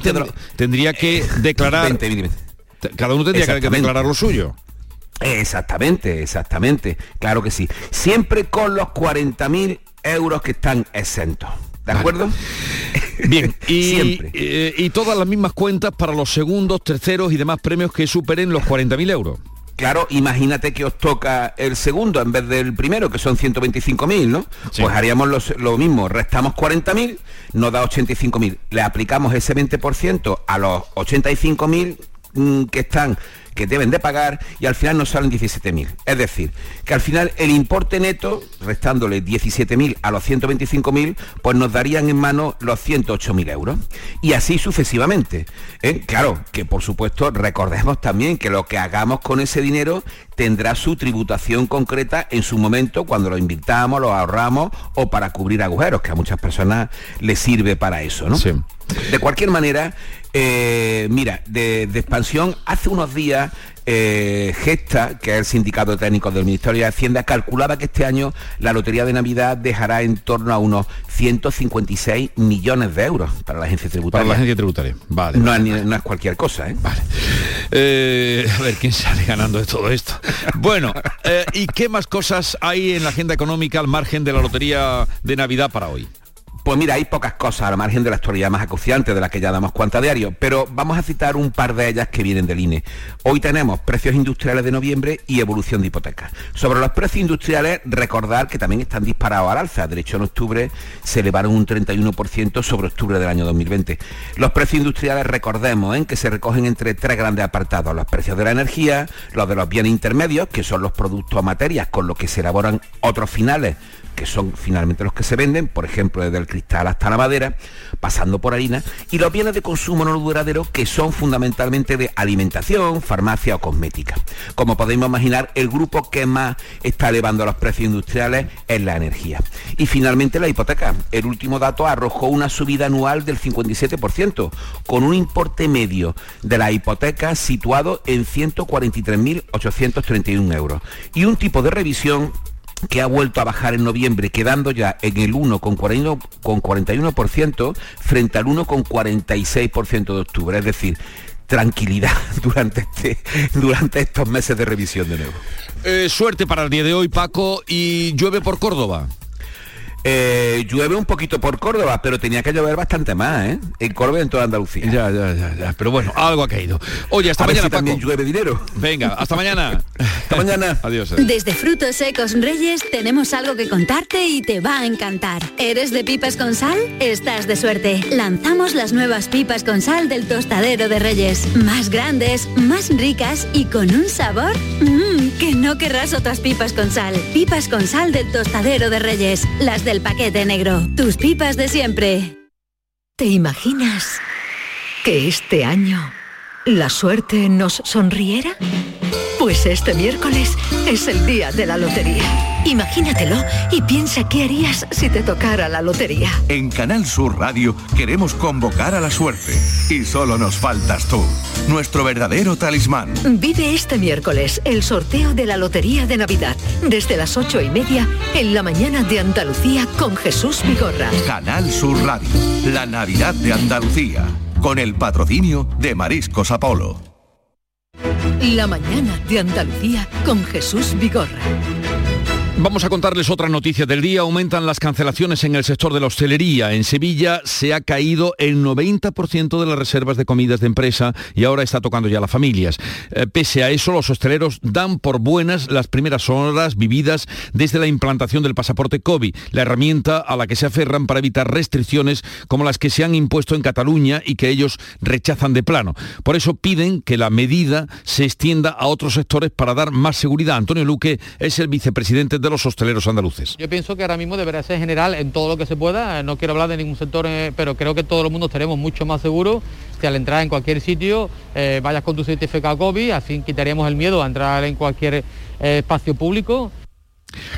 tendría que declarar. 20, 20, 20. Te- Cada uno tendría que- declarar lo suyo. Exactamente, exactamente. Claro que sí. Siempre con los 40.000 euros que están exentos. ¿De acuerdo? Bien, y, Siempre. eh, y todas las mismas cuentas para los segundos, terceros y demás premios que superen los 40.000 euros. Claro, imagínate que os toca el segundo en vez del primero, que son 125.000, ¿no? Pues haríamos los- lo mismo, restamos 40.000, nos da 85.000. Le aplicamos ese 20% a los 85.000 mm, que están que deben de pagar y al final nos salen 17.000. Es decir, que al final el importe neto, restándole 17.000 a los 125.000, pues nos darían en mano los 108.000 euros. Y así sucesivamente. ¿eh? Claro, que por supuesto recordemos también que lo que hagamos con ese dinero tendrá su tributación concreta en su momento cuando lo invirtamos, lo ahorramos o para cubrir agujeros, que a muchas personas les sirve para eso, ¿no? De cualquier manera, eh, mira, de, de expansión, hace unos días eh, Gesta, que es el sindicato técnico del Ministerio de Hacienda, calculaba que este año la Lotería de Navidad dejará en torno a unos 156 millones de euros para la agencia tributaria. Para la agencia tributaria. Vale. No, es ni- no es cualquier cosa, ¿eh? Vale. Eh, a ver quién sale ganando de todo esto. Bueno, eh, ¿y qué más cosas hay en la agenda económica al margen de la lotería de Navidad para hoy? Pues mira, hay pocas cosas al margen de la actualidad más acuciante de la que ya damos cuenta a diario, pero vamos a citar un par de ellas que vienen del INE. Hoy tenemos precios industriales de noviembre y evolución de hipotecas. Sobre los precios industriales, recordar que también están disparados al alza. De hecho, en octubre se elevaron un 31% sobre octubre del año 2020. Los precios industriales, recordemos, ¿eh? que se recogen entre tres grandes apartados. Los precios de la energía, los de los bienes intermedios, que son los productos o materias con los que se elaboran otros finales que son finalmente los que se venden, por ejemplo, desde el cristal hasta la madera, pasando por harina, y los bienes de consumo no duradero que son fundamentalmente de alimentación, farmacia o cosmética. Como podemos imaginar, el grupo que más está elevando los precios industriales es la energía. Y finalmente la hipoteca. El último dato arrojó una subida anual del 57%, con un importe medio de la hipoteca situado en 143.831 euros. Y un tipo de revisión que ha vuelto a bajar en noviembre, quedando ya en el 1,41% frente al 1,46% de octubre. Es decir, tranquilidad durante, este, durante estos meses de revisión de nuevo. Eh, suerte para el día de hoy, Paco, y llueve por Córdoba. Eh, llueve un poquito por Córdoba, pero tenía que llover bastante más, ¿eh? En Córdoba y en toda Andalucía. Ya, ya, ya, ya. Pero bueno, algo ha caído. Oye, hasta A ver mañana, también llueve dinero. Venga, hasta mañana. hasta mañana. Adiós. Desde Frutos Secos Reyes tenemos algo que contarte y te va a encantar. ¿Eres de pipas con sal? Estás de suerte. Lanzamos las nuevas pipas con sal del tostadero de Reyes. Más grandes, más ricas y con un sabor mmm, que no querrás otras pipas con sal. Pipas con sal del tostadero de Reyes. Las del paquete negro. Tus pipas de siempre. ¿Te imaginas que este año la suerte nos sonriera? Pues este miércoles es el día de la lotería. Imagínatelo y piensa qué harías si te tocara la lotería. En Canal Sur Radio queremos convocar a la suerte. Y solo nos faltas tú, nuestro verdadero talismán. Vive este miércoles el sorteo de la Lotería de Navidad desde las ocho y media en la mañana de Andalucía con Jesús Vigorra. Canal Sur Radio, la Navidad de Andalucía, con el patrocinio de Mariscos Apolo. La mañana de Andalucía con Jesús Vigorra. Vamos a contarles otra noticia del día. Aumentan las cancelaciones en el sector de la hostelería. En Sevilla se ha caído el 90% de las reservas de comidas de empresa y ahora está tocando ya a las familias. Eh, pese a eso, los hosteleros dan por buenas las primeras horas vividas desde la implantación del pasaporte COVID, la herramienta a la que se aferran para evitar restricciones como las que se han impuesto en Cataluña y que ellos rechazan de plano. Por eso piden que la medida se extienda a otros sectores para dar más seguridad. Antonio Luque es el vicepresidente de los hosteleros andaluces. Yo pienso que ahora mismo debería ser general en todo lo que se pueda. No quiero hablar de ningún sector, eh, pero creo que todo el mundo estaremos mucho más seguros si al entrar en cualquier sitio eh, vayas con tu certificado COVID, así quitaríamos el miedo a entrar en cualquier eh, espacio público.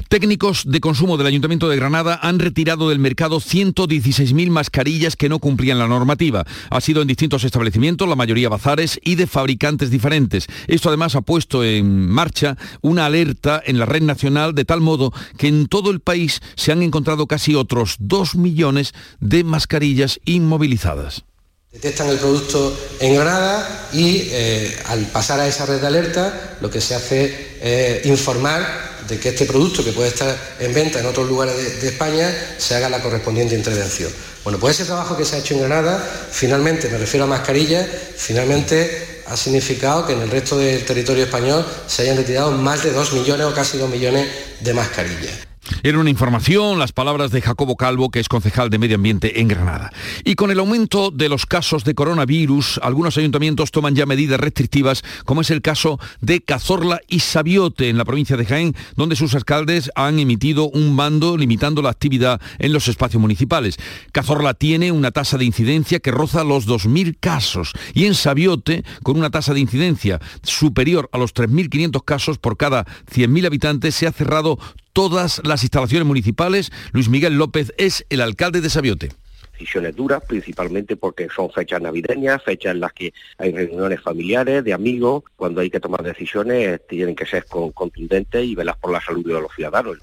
Técnicos de consumo del Ayuntamiento de Granada han retirado del mercado 116.000 mascarillas que no cumplían la normativa. Ha sido en distintos establecimientos, la mayoría bazares y de fabricantes diferentes. Esto además ha puesto en marcha una alerta en la red nacional de tal modo que en todo el país se han encontrado casi otros 2 millones de mascarillas inmovilizadas. Detectan el producto en Granada y eh, al pasar a esa red de alerta lo que se hace es informar de que este producto que puede estar en venta en otros lugares de, de, España se haga la correspondiente intervención. Bueno, pues ese trabajo que se ha hecho en Granada, finalmente, me refiero a mascarillas, finalmente ha significado que en el resto del territorio español se hayan retirado más de 2 millones o casi 2 millones de mascarillas. Era una información, las palabras de Jacobo Calvo, que es concejal de Medio Ambiente en Granada. Y con el aumento de los casos de coronavirus, algunos ayuntamientos toman ya medidas restrictivas, como es el caso de Cazorla y Sabiote, en la provincia de Jaén, donde sus alcaldes han emitido un mando limitando la actividad en los espacios municipales. Cazorla tiene una tasa de incidencia que roza los 2.000 casos y en Sabiote, con una tasa de incidencia superior a los 3.500 casos por cada 100.000 habitantes, se ha cerrado todas las instalaciones municipales. Luis Miguel López es el alcalde de Sabiote decisiones duras, principalmente porque son fechas navideñas, fechas en las que hay reuniones familiares, de amigos, cuando hay que tomar decisiones tienen que ser contundentes y velar por la salud de los ciudadanos.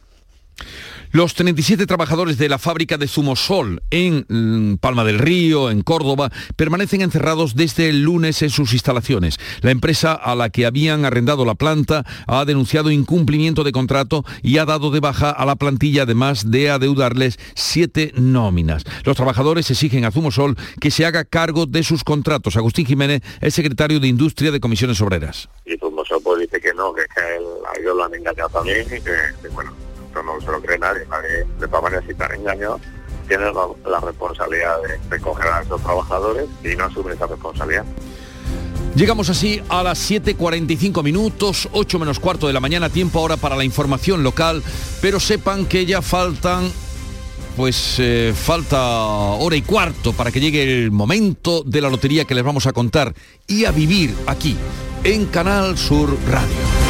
Los 37 trabajadores de la fábrica de Zumosol en mm, Palma del Río, en Córdoba, permanecen encerrados desde el lunes en sus instalaciones. La empresa a la que habían arrendado la planta ha denunciado incumplimiento de contrato y ha dado de baja a la plantilla, además de adeudarles siete nóminas. Los trabajadores exigen a Zumosol que se haga cargo de sus contratos. Agustín Jiménez es secretario de Industria de Comisiones Obreras. Y Zumosol pues, dice que no, que, es que a, ellos lo han engañado también y que bueno, esto no se lo cree nadie, nadie de todas maneras si están engañados tienen la, responsabilidad de recoger a esos trabajadores y no asumen esa responsabilidad. Llegamos así a las 7.45 minutos, 8 menos cuarto de la mañana, tiempo ahora para la información local, pero sepan que ya faltan pues eh, falta hora y cuarto para que llegue el momento de la lotería que les vamos a contar y a vivir aquí, en Canal Sur Radio.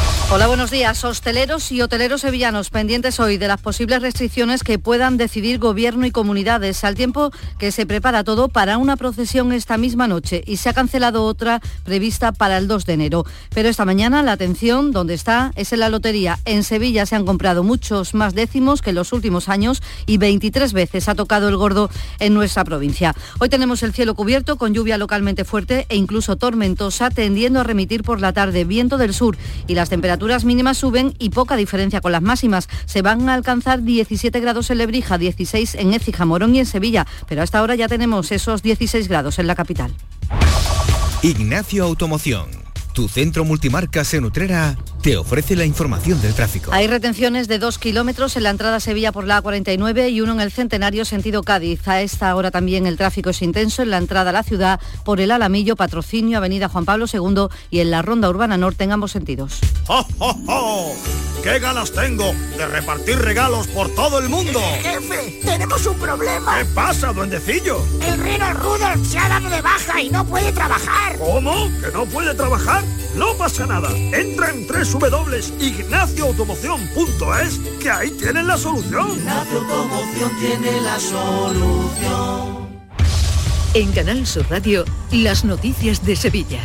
Hola, buenos días. Hosteleros y hoteleros sevillanos pendientes hoy de las posibles restricciones que puedan decidir gobierno y comunidades, al tiempo que se prepara todo para una procesión esta misma noche y se ha cancelado otra prevista para el 2 de enero. Pero esta mañana la atención, donde está, es en la lotería. En Sevilla se han comprado muchos más décimos que en los últimos años y 23 veces ha tocado el gordo en nuestra provincia. Hoy tenemos el cielo cubierto con lluvia localmente fuerte e incluso tormentosa, tendiendo a remitir por la tarde viento del sur y las temperaturas mínimas suben y poca diferencia con las máximas. Se van a alcanzar 17 grados en Lebrija, 16 en Écija, Morón y en Sevilla, pero hasta ahora ya tenemos esos 16 grados en la capital. Ignacio Automoción tu centro multimarcas en Utrera te ofrece la información del tráfico. Hay retenciones de dos kilómetros en la entrada a Sevilla por la A49 y uno en el Centenario sentido Cádiz. A esta hora también el tráfico es intenso en la entrada a la ciudad por el Alamillo, Patrocinio, Avenida Juan Pablo II y en la Ronda Urbana Norte en ambos sentidos. ¡Oh, oh, oh! qué ganas tengo de repartir regalos por todo el mundo! ¡Jefe! ¡Tenemos un problema! ¿Qué pasa, duendecillo? El reno Rudolf se ha dado de baja y no puede trabajar. ¿Cómo? ¿Que no puede trabajar? No pasa nada. Entra en www.ignacioautomoción.es que ahí tienen la solución. Ignacio Automoción tiene la solución. En Canal Sur Radio, las noticias de Sevilla.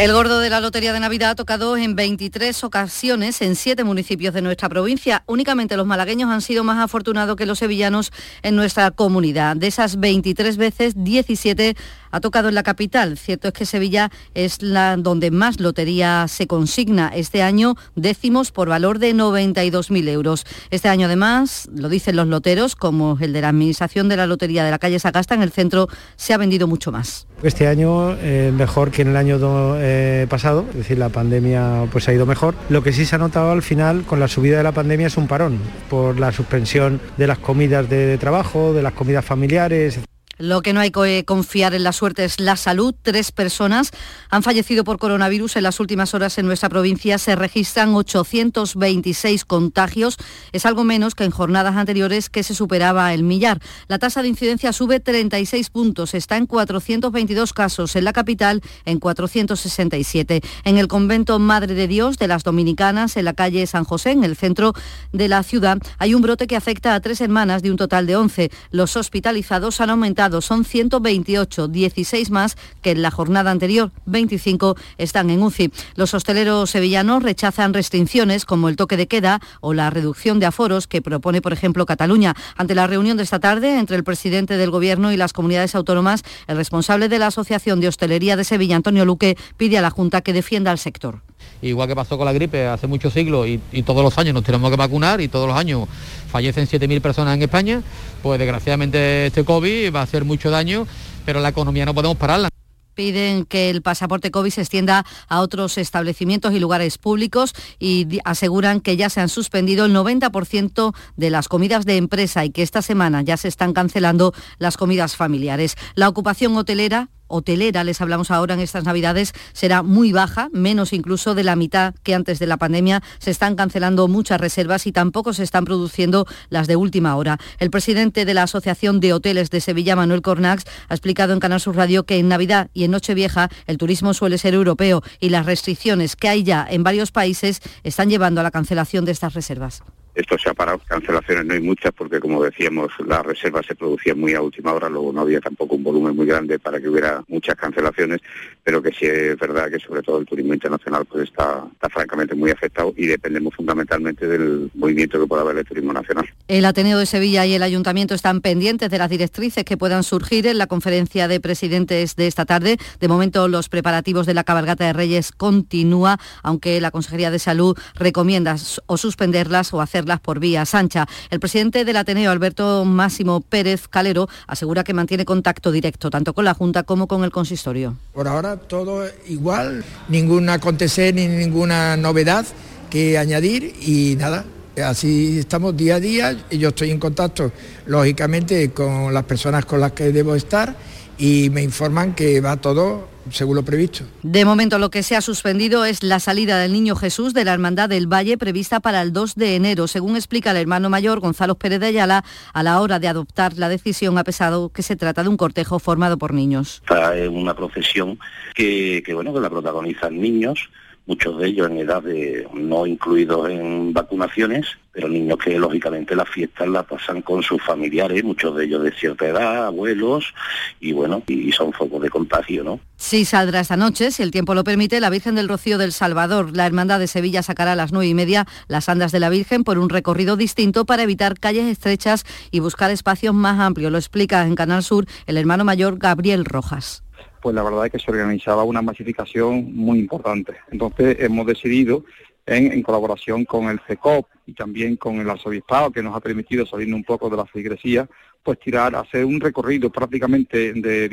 El gordo de la Lotería de Navidad ha tocado en 23 ocasiones en siete municipios de nuestra provincia. Únicamente los malagueños han sido más afortunados que los sevillanos en nuestra comunidad. De esas 23 veces, 17 ha tocado en la capital. Cierto es que Sevilla es la donde más lotería se consigna. Este año décimos por valor de 92.000 euros. Este año además, lo dicen los loteros, como el de la Administración de la Lotería de la calle Sagasta, en el centro se ha vendido mucho más. Este año eh, mejor que en el año eh, pasado, es decir, la pandemia pues ha ido mejor. Lo que sí se ha notado al final con la subida de la pandemia es un parón por la suspensión de las comidas de trabajo, de las comidas familiares. Lo que no hay que confiar en la suerte es la salud. Tres personas han fallecido por coronavirus en las últimas horas en nuestra provincia. Se registran 826 contagios. Es algo menos que en jornadas anteriores que se superaba el millar. La tasa de incidencia sube 36 puntos. Está en 422 casos en la capital, en 467. En el convento Madre de Dios de las Dominicanas, en la calle San José, en el centro de la ciudad, hay un brote que afecta a tres hermanas de un total de 11. Los hospitalizados han aumentado son 128, 16 más que en la jornada anterior, 25 están en UCI. Los hosteleros sevillanos rechazan restricciones como el toque de queda o la reducción de aforos que propone, por ejemplo, Cataluña. Ante la reunión de esta tarde entre el presidente del Gobierno y las comunidades autónomas, el responsable de la Asociación de Hostelería de Sevilla, Antonio Luque, pide a la Junta que defienda al sector igual que pasó con la gripe hace muchos siglos y, todos los años nos tenemos que vacunar y todos los años fallecen 7.000 personas en España, pues desgraciadamente este COVID va a hacer mucho daño, pero la economía no podemos pararla. Piden que el pasaporte COVID se extienda a otros establecimientos y lugares públicos y aseguran que ya se han suspendido el 90% de las comidas de empresa y que esta semana ya se están cancelando las comidas familiares. La ocupación hotelera hotelera, les hablamos ahora en estas Navidades, será muy baja, menos incluso de la mitad que antes de la pandemia. Se están cancelando muchas reservas y tampoco se están produciendo las de última hora. El presidente de la Asociación de Hoteles de Sevilla, Manuel Cornax, ha explicado en Canal Sur Radio que en Navidad y en Nochevieja el turismo suele ser europeo y las restricciones que hay ya en varios países están llevando a la cancelación de estas reservas. Esto se ha parado, cancelaciones no hay muchas porque como decíamos las reservas se producían muy a última hora, luego no había tampoco un volumen muy grande para que hubiera muchas cancelaciones, pero que sí es verdad que sobre todo el turismo internacional pues está, francamente muy afectado y dependemos fundamentalmente del movimiento que pueda haber el turismo nacional. El Ateneo de Sevilla y el Ayuntamiento están pendientes de las directrices que puedan surgir en la conferencia de presidentes de esta tarde. De momento los preparativos de la cabalgata de Reyes continúa, aunque la Consejería de Salud recomienda o suspenderlas o por vía Sancha. El presidente del Ateneo, Alberto Máximo Pérez Calero, asegura que mantiene contacto directo tanto con la Junta como con el consistorio. Por ahora todo igual, ningún acontecer ni ninguna novedad que añadir y nada, Así estamos día a día y yo estoy en contacto, lógicamente, con las personas con las que debo estar y me informan que va todo según lo previsto. De momento lo que se ha suspendido es la salida del Niño Jesús de la Hermandad del Valle prevista para el 2 de enero, según explica el hermano mayor Gonzalo Pérez de Ayala a la hora de adoptar la decisión a pesar de que se trata de un cortejo formado por niños. Esta es una procesión que, que bueno que la protagonizan niños muchos de ellos en edad de no incluidos en vacunaciones, pero niños que lógicamente las fiestas las pasan con sus familiares, muchos de ellos de cierta edad, abuelos, y bueno, y son focos de contagio, ¿no? Sí, saldrá esta noche, si el tiempo lo permite, la Virgen del Rocío del Salvador. La Hermandad de Sevilla sacará a las nueve y media las andas de la Virgen por un recorrido distinto para evitar calles estrechas y buscar espacios más amplios. Lo explica en Canal Sur el hermano mayor Gabriel Rojas pues la verdad es que se organizaba una masificación muy importante. Entonces hemos decidido, en, colaboración con el CECOP y también con el arzobispado, que nos ha permitido salir un poco de la feligresía, pues tirar, hacer un recorrido prácticamente de,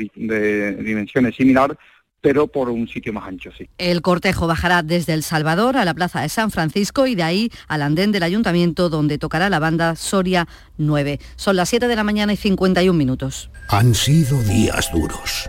dimensiones similares pero por un sitio más ancho, sí. El cortejo bajará desde El Salvador a la Plaza de San Francisco y de ahí al andén del Ayuntamiento, donde tocará la banda Soria 9. Son las 7 de la mañana y 51 minutos. Han sido días duros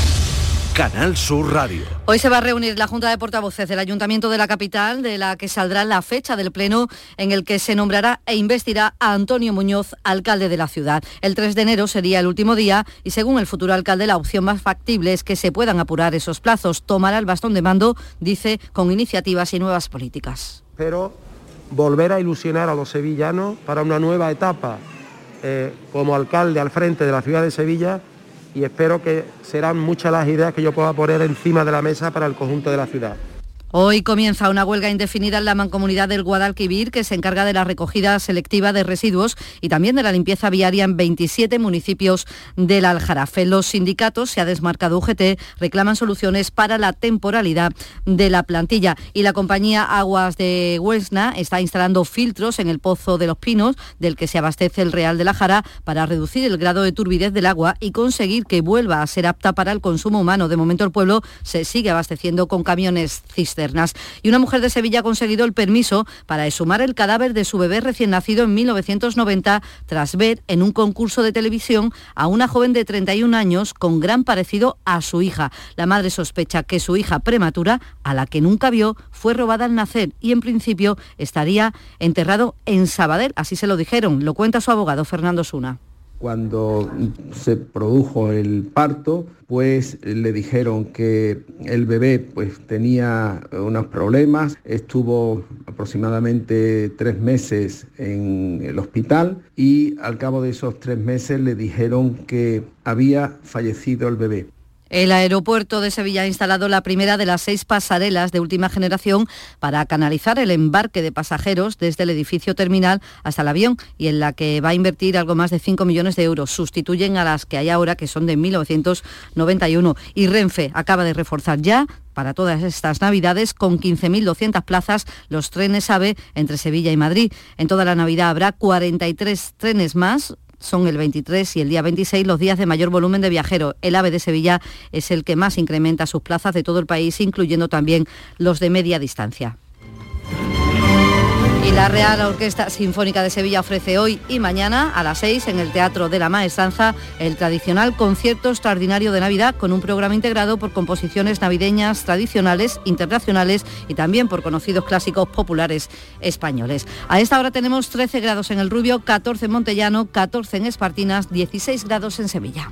Canal Sur Radio. Hoy se va a reunir la Junta de Portavoces del Ayuntamiento de la capital, de la que saldrá la fecha del Pleno en el que se nombrará e investirá a Antonio Muñoz, alcalde de la ciudad. El 3 de enero sería el último día y según el futuro alcalde la opción más factible es que se puedan apurar esos plazos. Tomará el bastón de mando, dice, con iniciativas y nuevas políticas. Pero volver a ilusionar a los sevillanos para una nueva etapa eh, como alcalde al frente de la ciudad de Sevilla y espero que serán muchas las ideas que yo pueda poner encima de la mesa para el conjunto de la ciudad. Hoy comienza una huelga indefinida en la mancomunidad del Guadalquivir que se encarga de la recogida selectiva de residuos y también de la limpieza viaria en 27 municipios del Aljarafe. Los sindicatos, se ha desmarcado UGT, reclaman soluciones para la temporalidad de la plantilla y la compañía Aguas de Huesna está instalando filtros en el Pozo de los Pinos, del que se abastece el Real de la Jara, para reducir el grado de turbidez del agua y conseguir que vuelva a ser apta para el consumo humano. De momento el pueblo se sigue abasteciendo con camiones cisternas. Y una mujer de Sevilla ha conseguido el permiso para exhumar el cadáver de su bebé recién nacido en 1990 tras ver en un concurso de televisión a una joven de 31 años con gran parecido a su hija. La madre sospecha que su hija prematura, a la que nunca vio, fue robada al nacer y en principio estaría enterrado en Sabadell. Así se lo dijeron. Lo cuenta su abogado Fernando Suna. Cuando se produjo el parto, pues le dijeron que el bebé pues tenía unos problemas, estuvo aproximadamente tres meses en el hospital y al cabo de esos tres meses le dijeron que había fallecido el bebé. El aeropuerto de Sevilla ha instalado la primera de las seis pasarelas de última generación para canalizar el embarque de pasajeros desde el edificio terminal hasta el avión y en la que va a invertir algo más de 5 millones de euros. Sustituyen a las que hay ahora, que son de 1991. Y Renfe acaba de reforzar ya para todas estas Navidades con 15.200 plazas los trenes AVE entre Sevilla y Madrid. En toda la Navidad habrá 43 trenes más, son el 23 y el día 26 los días de mayor volumen de viajeros. El AVE de Sevilla es el que más incrementa sus plazas de todo el país, incluyendo también los de media distancia. Y la Real Orquesta Sinfónica de Sevilla ofrece hoy y mañana a las 6 en el Teatro de la Maestranza el tradicional concierto extraordinario de Navidad con un programa integrado por composiciones navideñas tradicionales, internacionales y también por conocidos clásicos populares españoles. A esta hora tenemos 13 grados en el Rubio, 14 en Montellano, 14 en Espartinas, 16 grados en Sevilla.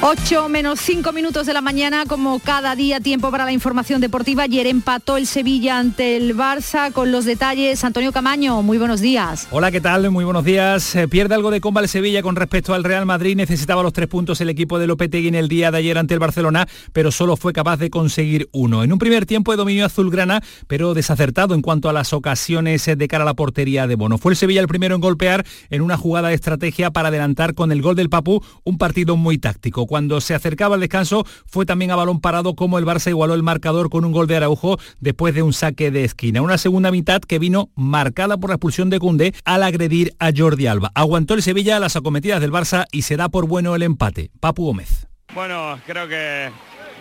8 menos 5 minutos de la mañana, como cada día, tiempo para la información deportiva. Ayer empató el Sevilla ante el Barça con los detalles. Antonio Camaño, muy buenos días. Hola, ¿qué tal? Muy buenos días. Eh, pierde algo de comba el Sevilla con respecto al Real Madrid. Necesitaba los tres puntos el equipo de Lopetegui en el día de ayer ante el Barcelona, pero solo fue capaz de conseguir uno. En un primer tiempo de dominio azulgrana, pero desacertado en cuanto a las ocasiones eh, de cara a la portería de Bono. Fue el Sevilla el primero en golpear en una jugada de estrategia para adelantar con el gol del Papu, un partido muy táctico cuando se acercaba el descanso fue también a balón parado como el Barça igualó el marcador con un gol de Araujo después de un saque de esquina. Una segunda mitad que vino marcada por la expulsión de Cundé al agredir a Jordi Alba. Aguantó el Sevilla las acometidas del Barça y se da por bueno el empate. Papu Gómez. Bueno, creo que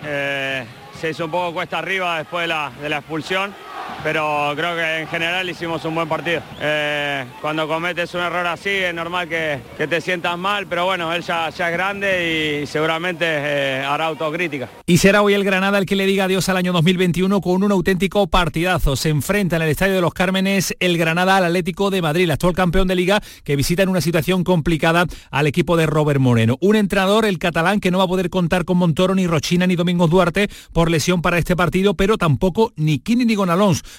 eh, se hizo un poco cuesta arriba después de la expulsión pero creo que en general hicimos un buen partido. Eh, cuando cometes un error así es normal que, te sientas mal, pero bueno, él ya, es grande y seguramente eh, hará autocrítica. Y será hoy el Granada el que le diga adiós al año 2021 con un auténtico partidazo. Se enfrenta en el Estadio de los Cármenes el Granada al Atlético de Madrid, el actual campeón de liga, que visita en una situación complicada al equipo de Robert Moreno. Un entrenador, el catalán, que no va a poder contar con Montoro, ni Rochina, ni Domingos Duarte por lesión para este partido, pero tampoco ni Kini ni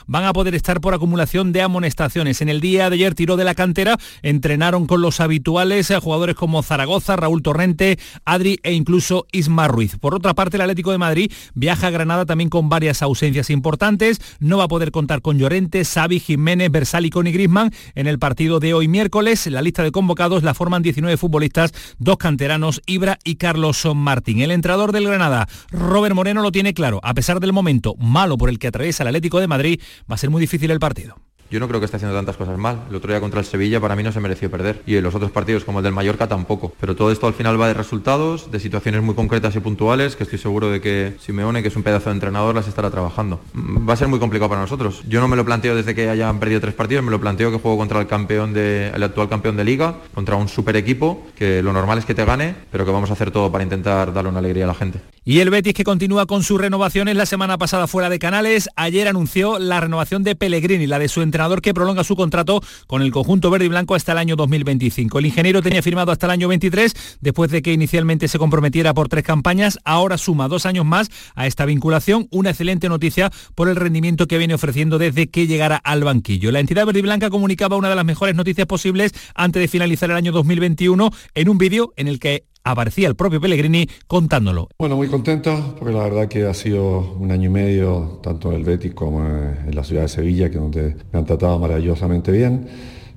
Van a poder estar por acumulación de amonestaciones. En el día de ayer tiró de la cantera, entrenaron con los habituales eh, jugadores como Zaragoza, Raúl Torrente, Adri e incluso Ismar Ruiz. Por otra parte, el Atlético de Madrid viaja a Granada también con varias ausencias importantes. No va a poder contar con Llorente, Xavi, Jiménez, Bersal y Grisman en el partido de hoy miércoles. La lista de convocados la forman 19 futbolistas, dos canteranos, Ibra y Carlos Martín. El entrenador del Granada, Robert Moreno, lo tiene claro. A pesar del momento malo por el que atraviesa el Atlético de Madrid, va a ser muy difícil el partido. Yo no creo que esté haciendo tantas cosas mal. El otro día contra el Sevilla para mí no se mereció perder. Y en los otros partidos como el del Mallorca tampoco. Pero todo esto al final va de resultados, de situaciones muy concretas y puntuales, que estoy seguro de que Simeone, que es un pedazo de entrenador, las estará trabajando. Mm, va a ser muy complicado para nosotros. Yo no me lo planteo desde que hayan perdido tres partidos, me lo planteo que juego contra el campeón el actual campeón de liga, contra un super equipo, que lo normal es que te gane, pero que vamos a hacer todo para intentar darle una alegría a la gente. Y el Betis que continúa con sus renovaciones la semana pasada fuera de Canales, ayer anunció la renovación de Pellegrini, la de su entrenador que prolonga su contrato con el conjunto verde y blanco hasta el año 2025. El ingeniero tenía firmado hasta el año 23, después de que inicialmente se comprometiera por tres campañas, ahora suma dos años más a esta vinculación, una excelente noticia por el rendimiento que viene ofreciendo desde que llegara al banquillo. La entidad verde y blanca comunicaba una de las mejores noticias posibles antes de finalizar el año 2021 en un vídeo en el que aparecía el propio Pellegrini contándolo. Bueno, muy contento porque la verdad que ha sido un año y medio, tanto en el Betis como en la ciudad de Sevilla, que donde me han tratado maravillosamente bien,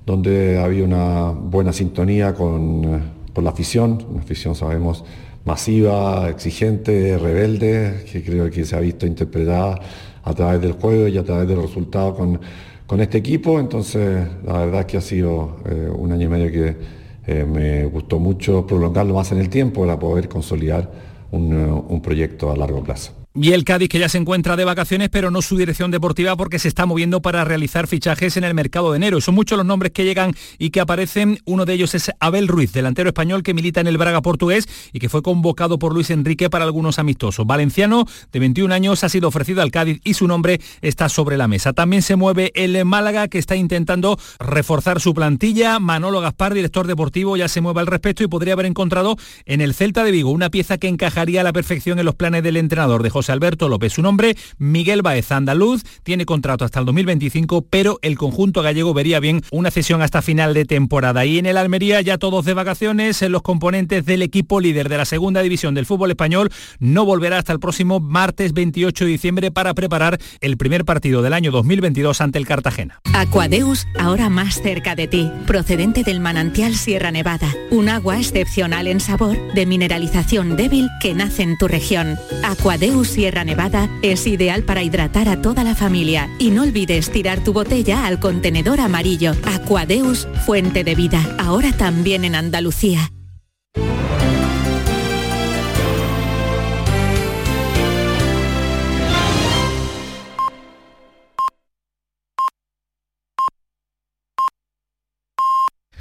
donde había una buena sintonía con, con la afición, una afición sabemos masiva, exigente, rebelde, que creo que se ha visto interpretada a través del juego y a través del resultado con, con este equipo, entonces la verdad que ha sido eh, un año y medio que eh, me gustó mucho prolongarlo más en el tiempo para poder consolidar un, eh, un proyecto a largo plazo. Y el Cádiz que ya se encuentra de vacaciones, pero no su dirección deportiva porque se está moviendo para realizar fichajes en el mercado de enero. Son muchos los nombres que llegan y que aparecen. Uno de ellos es Abel Ruiz, delantero español que milita en el Braga portugués y que fue convocado por Luis Enrique para algunos amistosos. Valenciano, de 21 años, ha sido ofrecido al Cádiz y su nombre está sobre la mesa. También se mueve el Málaga que está intentando reforzar su plantilla. Manolo Gaspar, director deportivo, ya se mueve al respecto y podría haber encontrado en el Celta de Vigo una pieza que encajaría a la perfección en los planes del entrenador de José Alberto López. Su nombre, Miguel Baez Andaluz, tiene contrato hasta el 2025, pero el conjunto gallego vería bien una cesión hasta final de temporada. Y en el Almería ya todos de vacaciones, los componentes del equipo líder de la segunda división del fútbol español no volverá hasta el próximo martes 28 de diciembre para preparar el primer partido del año 2022 ante el Cartagena. Aquadeus, ahora más cerca de ti, procedente del manantial Sierra Nevada, un agua excepcional en sabor, de mineralización débil que nace en tu región. Aquadeus Sierra Nevada es ideal para hidratar a toda la familia. Y no olvides tirar tu botella al contenedor amarillo. Aquadeus, fuente de vida, ahora también en Andalucía.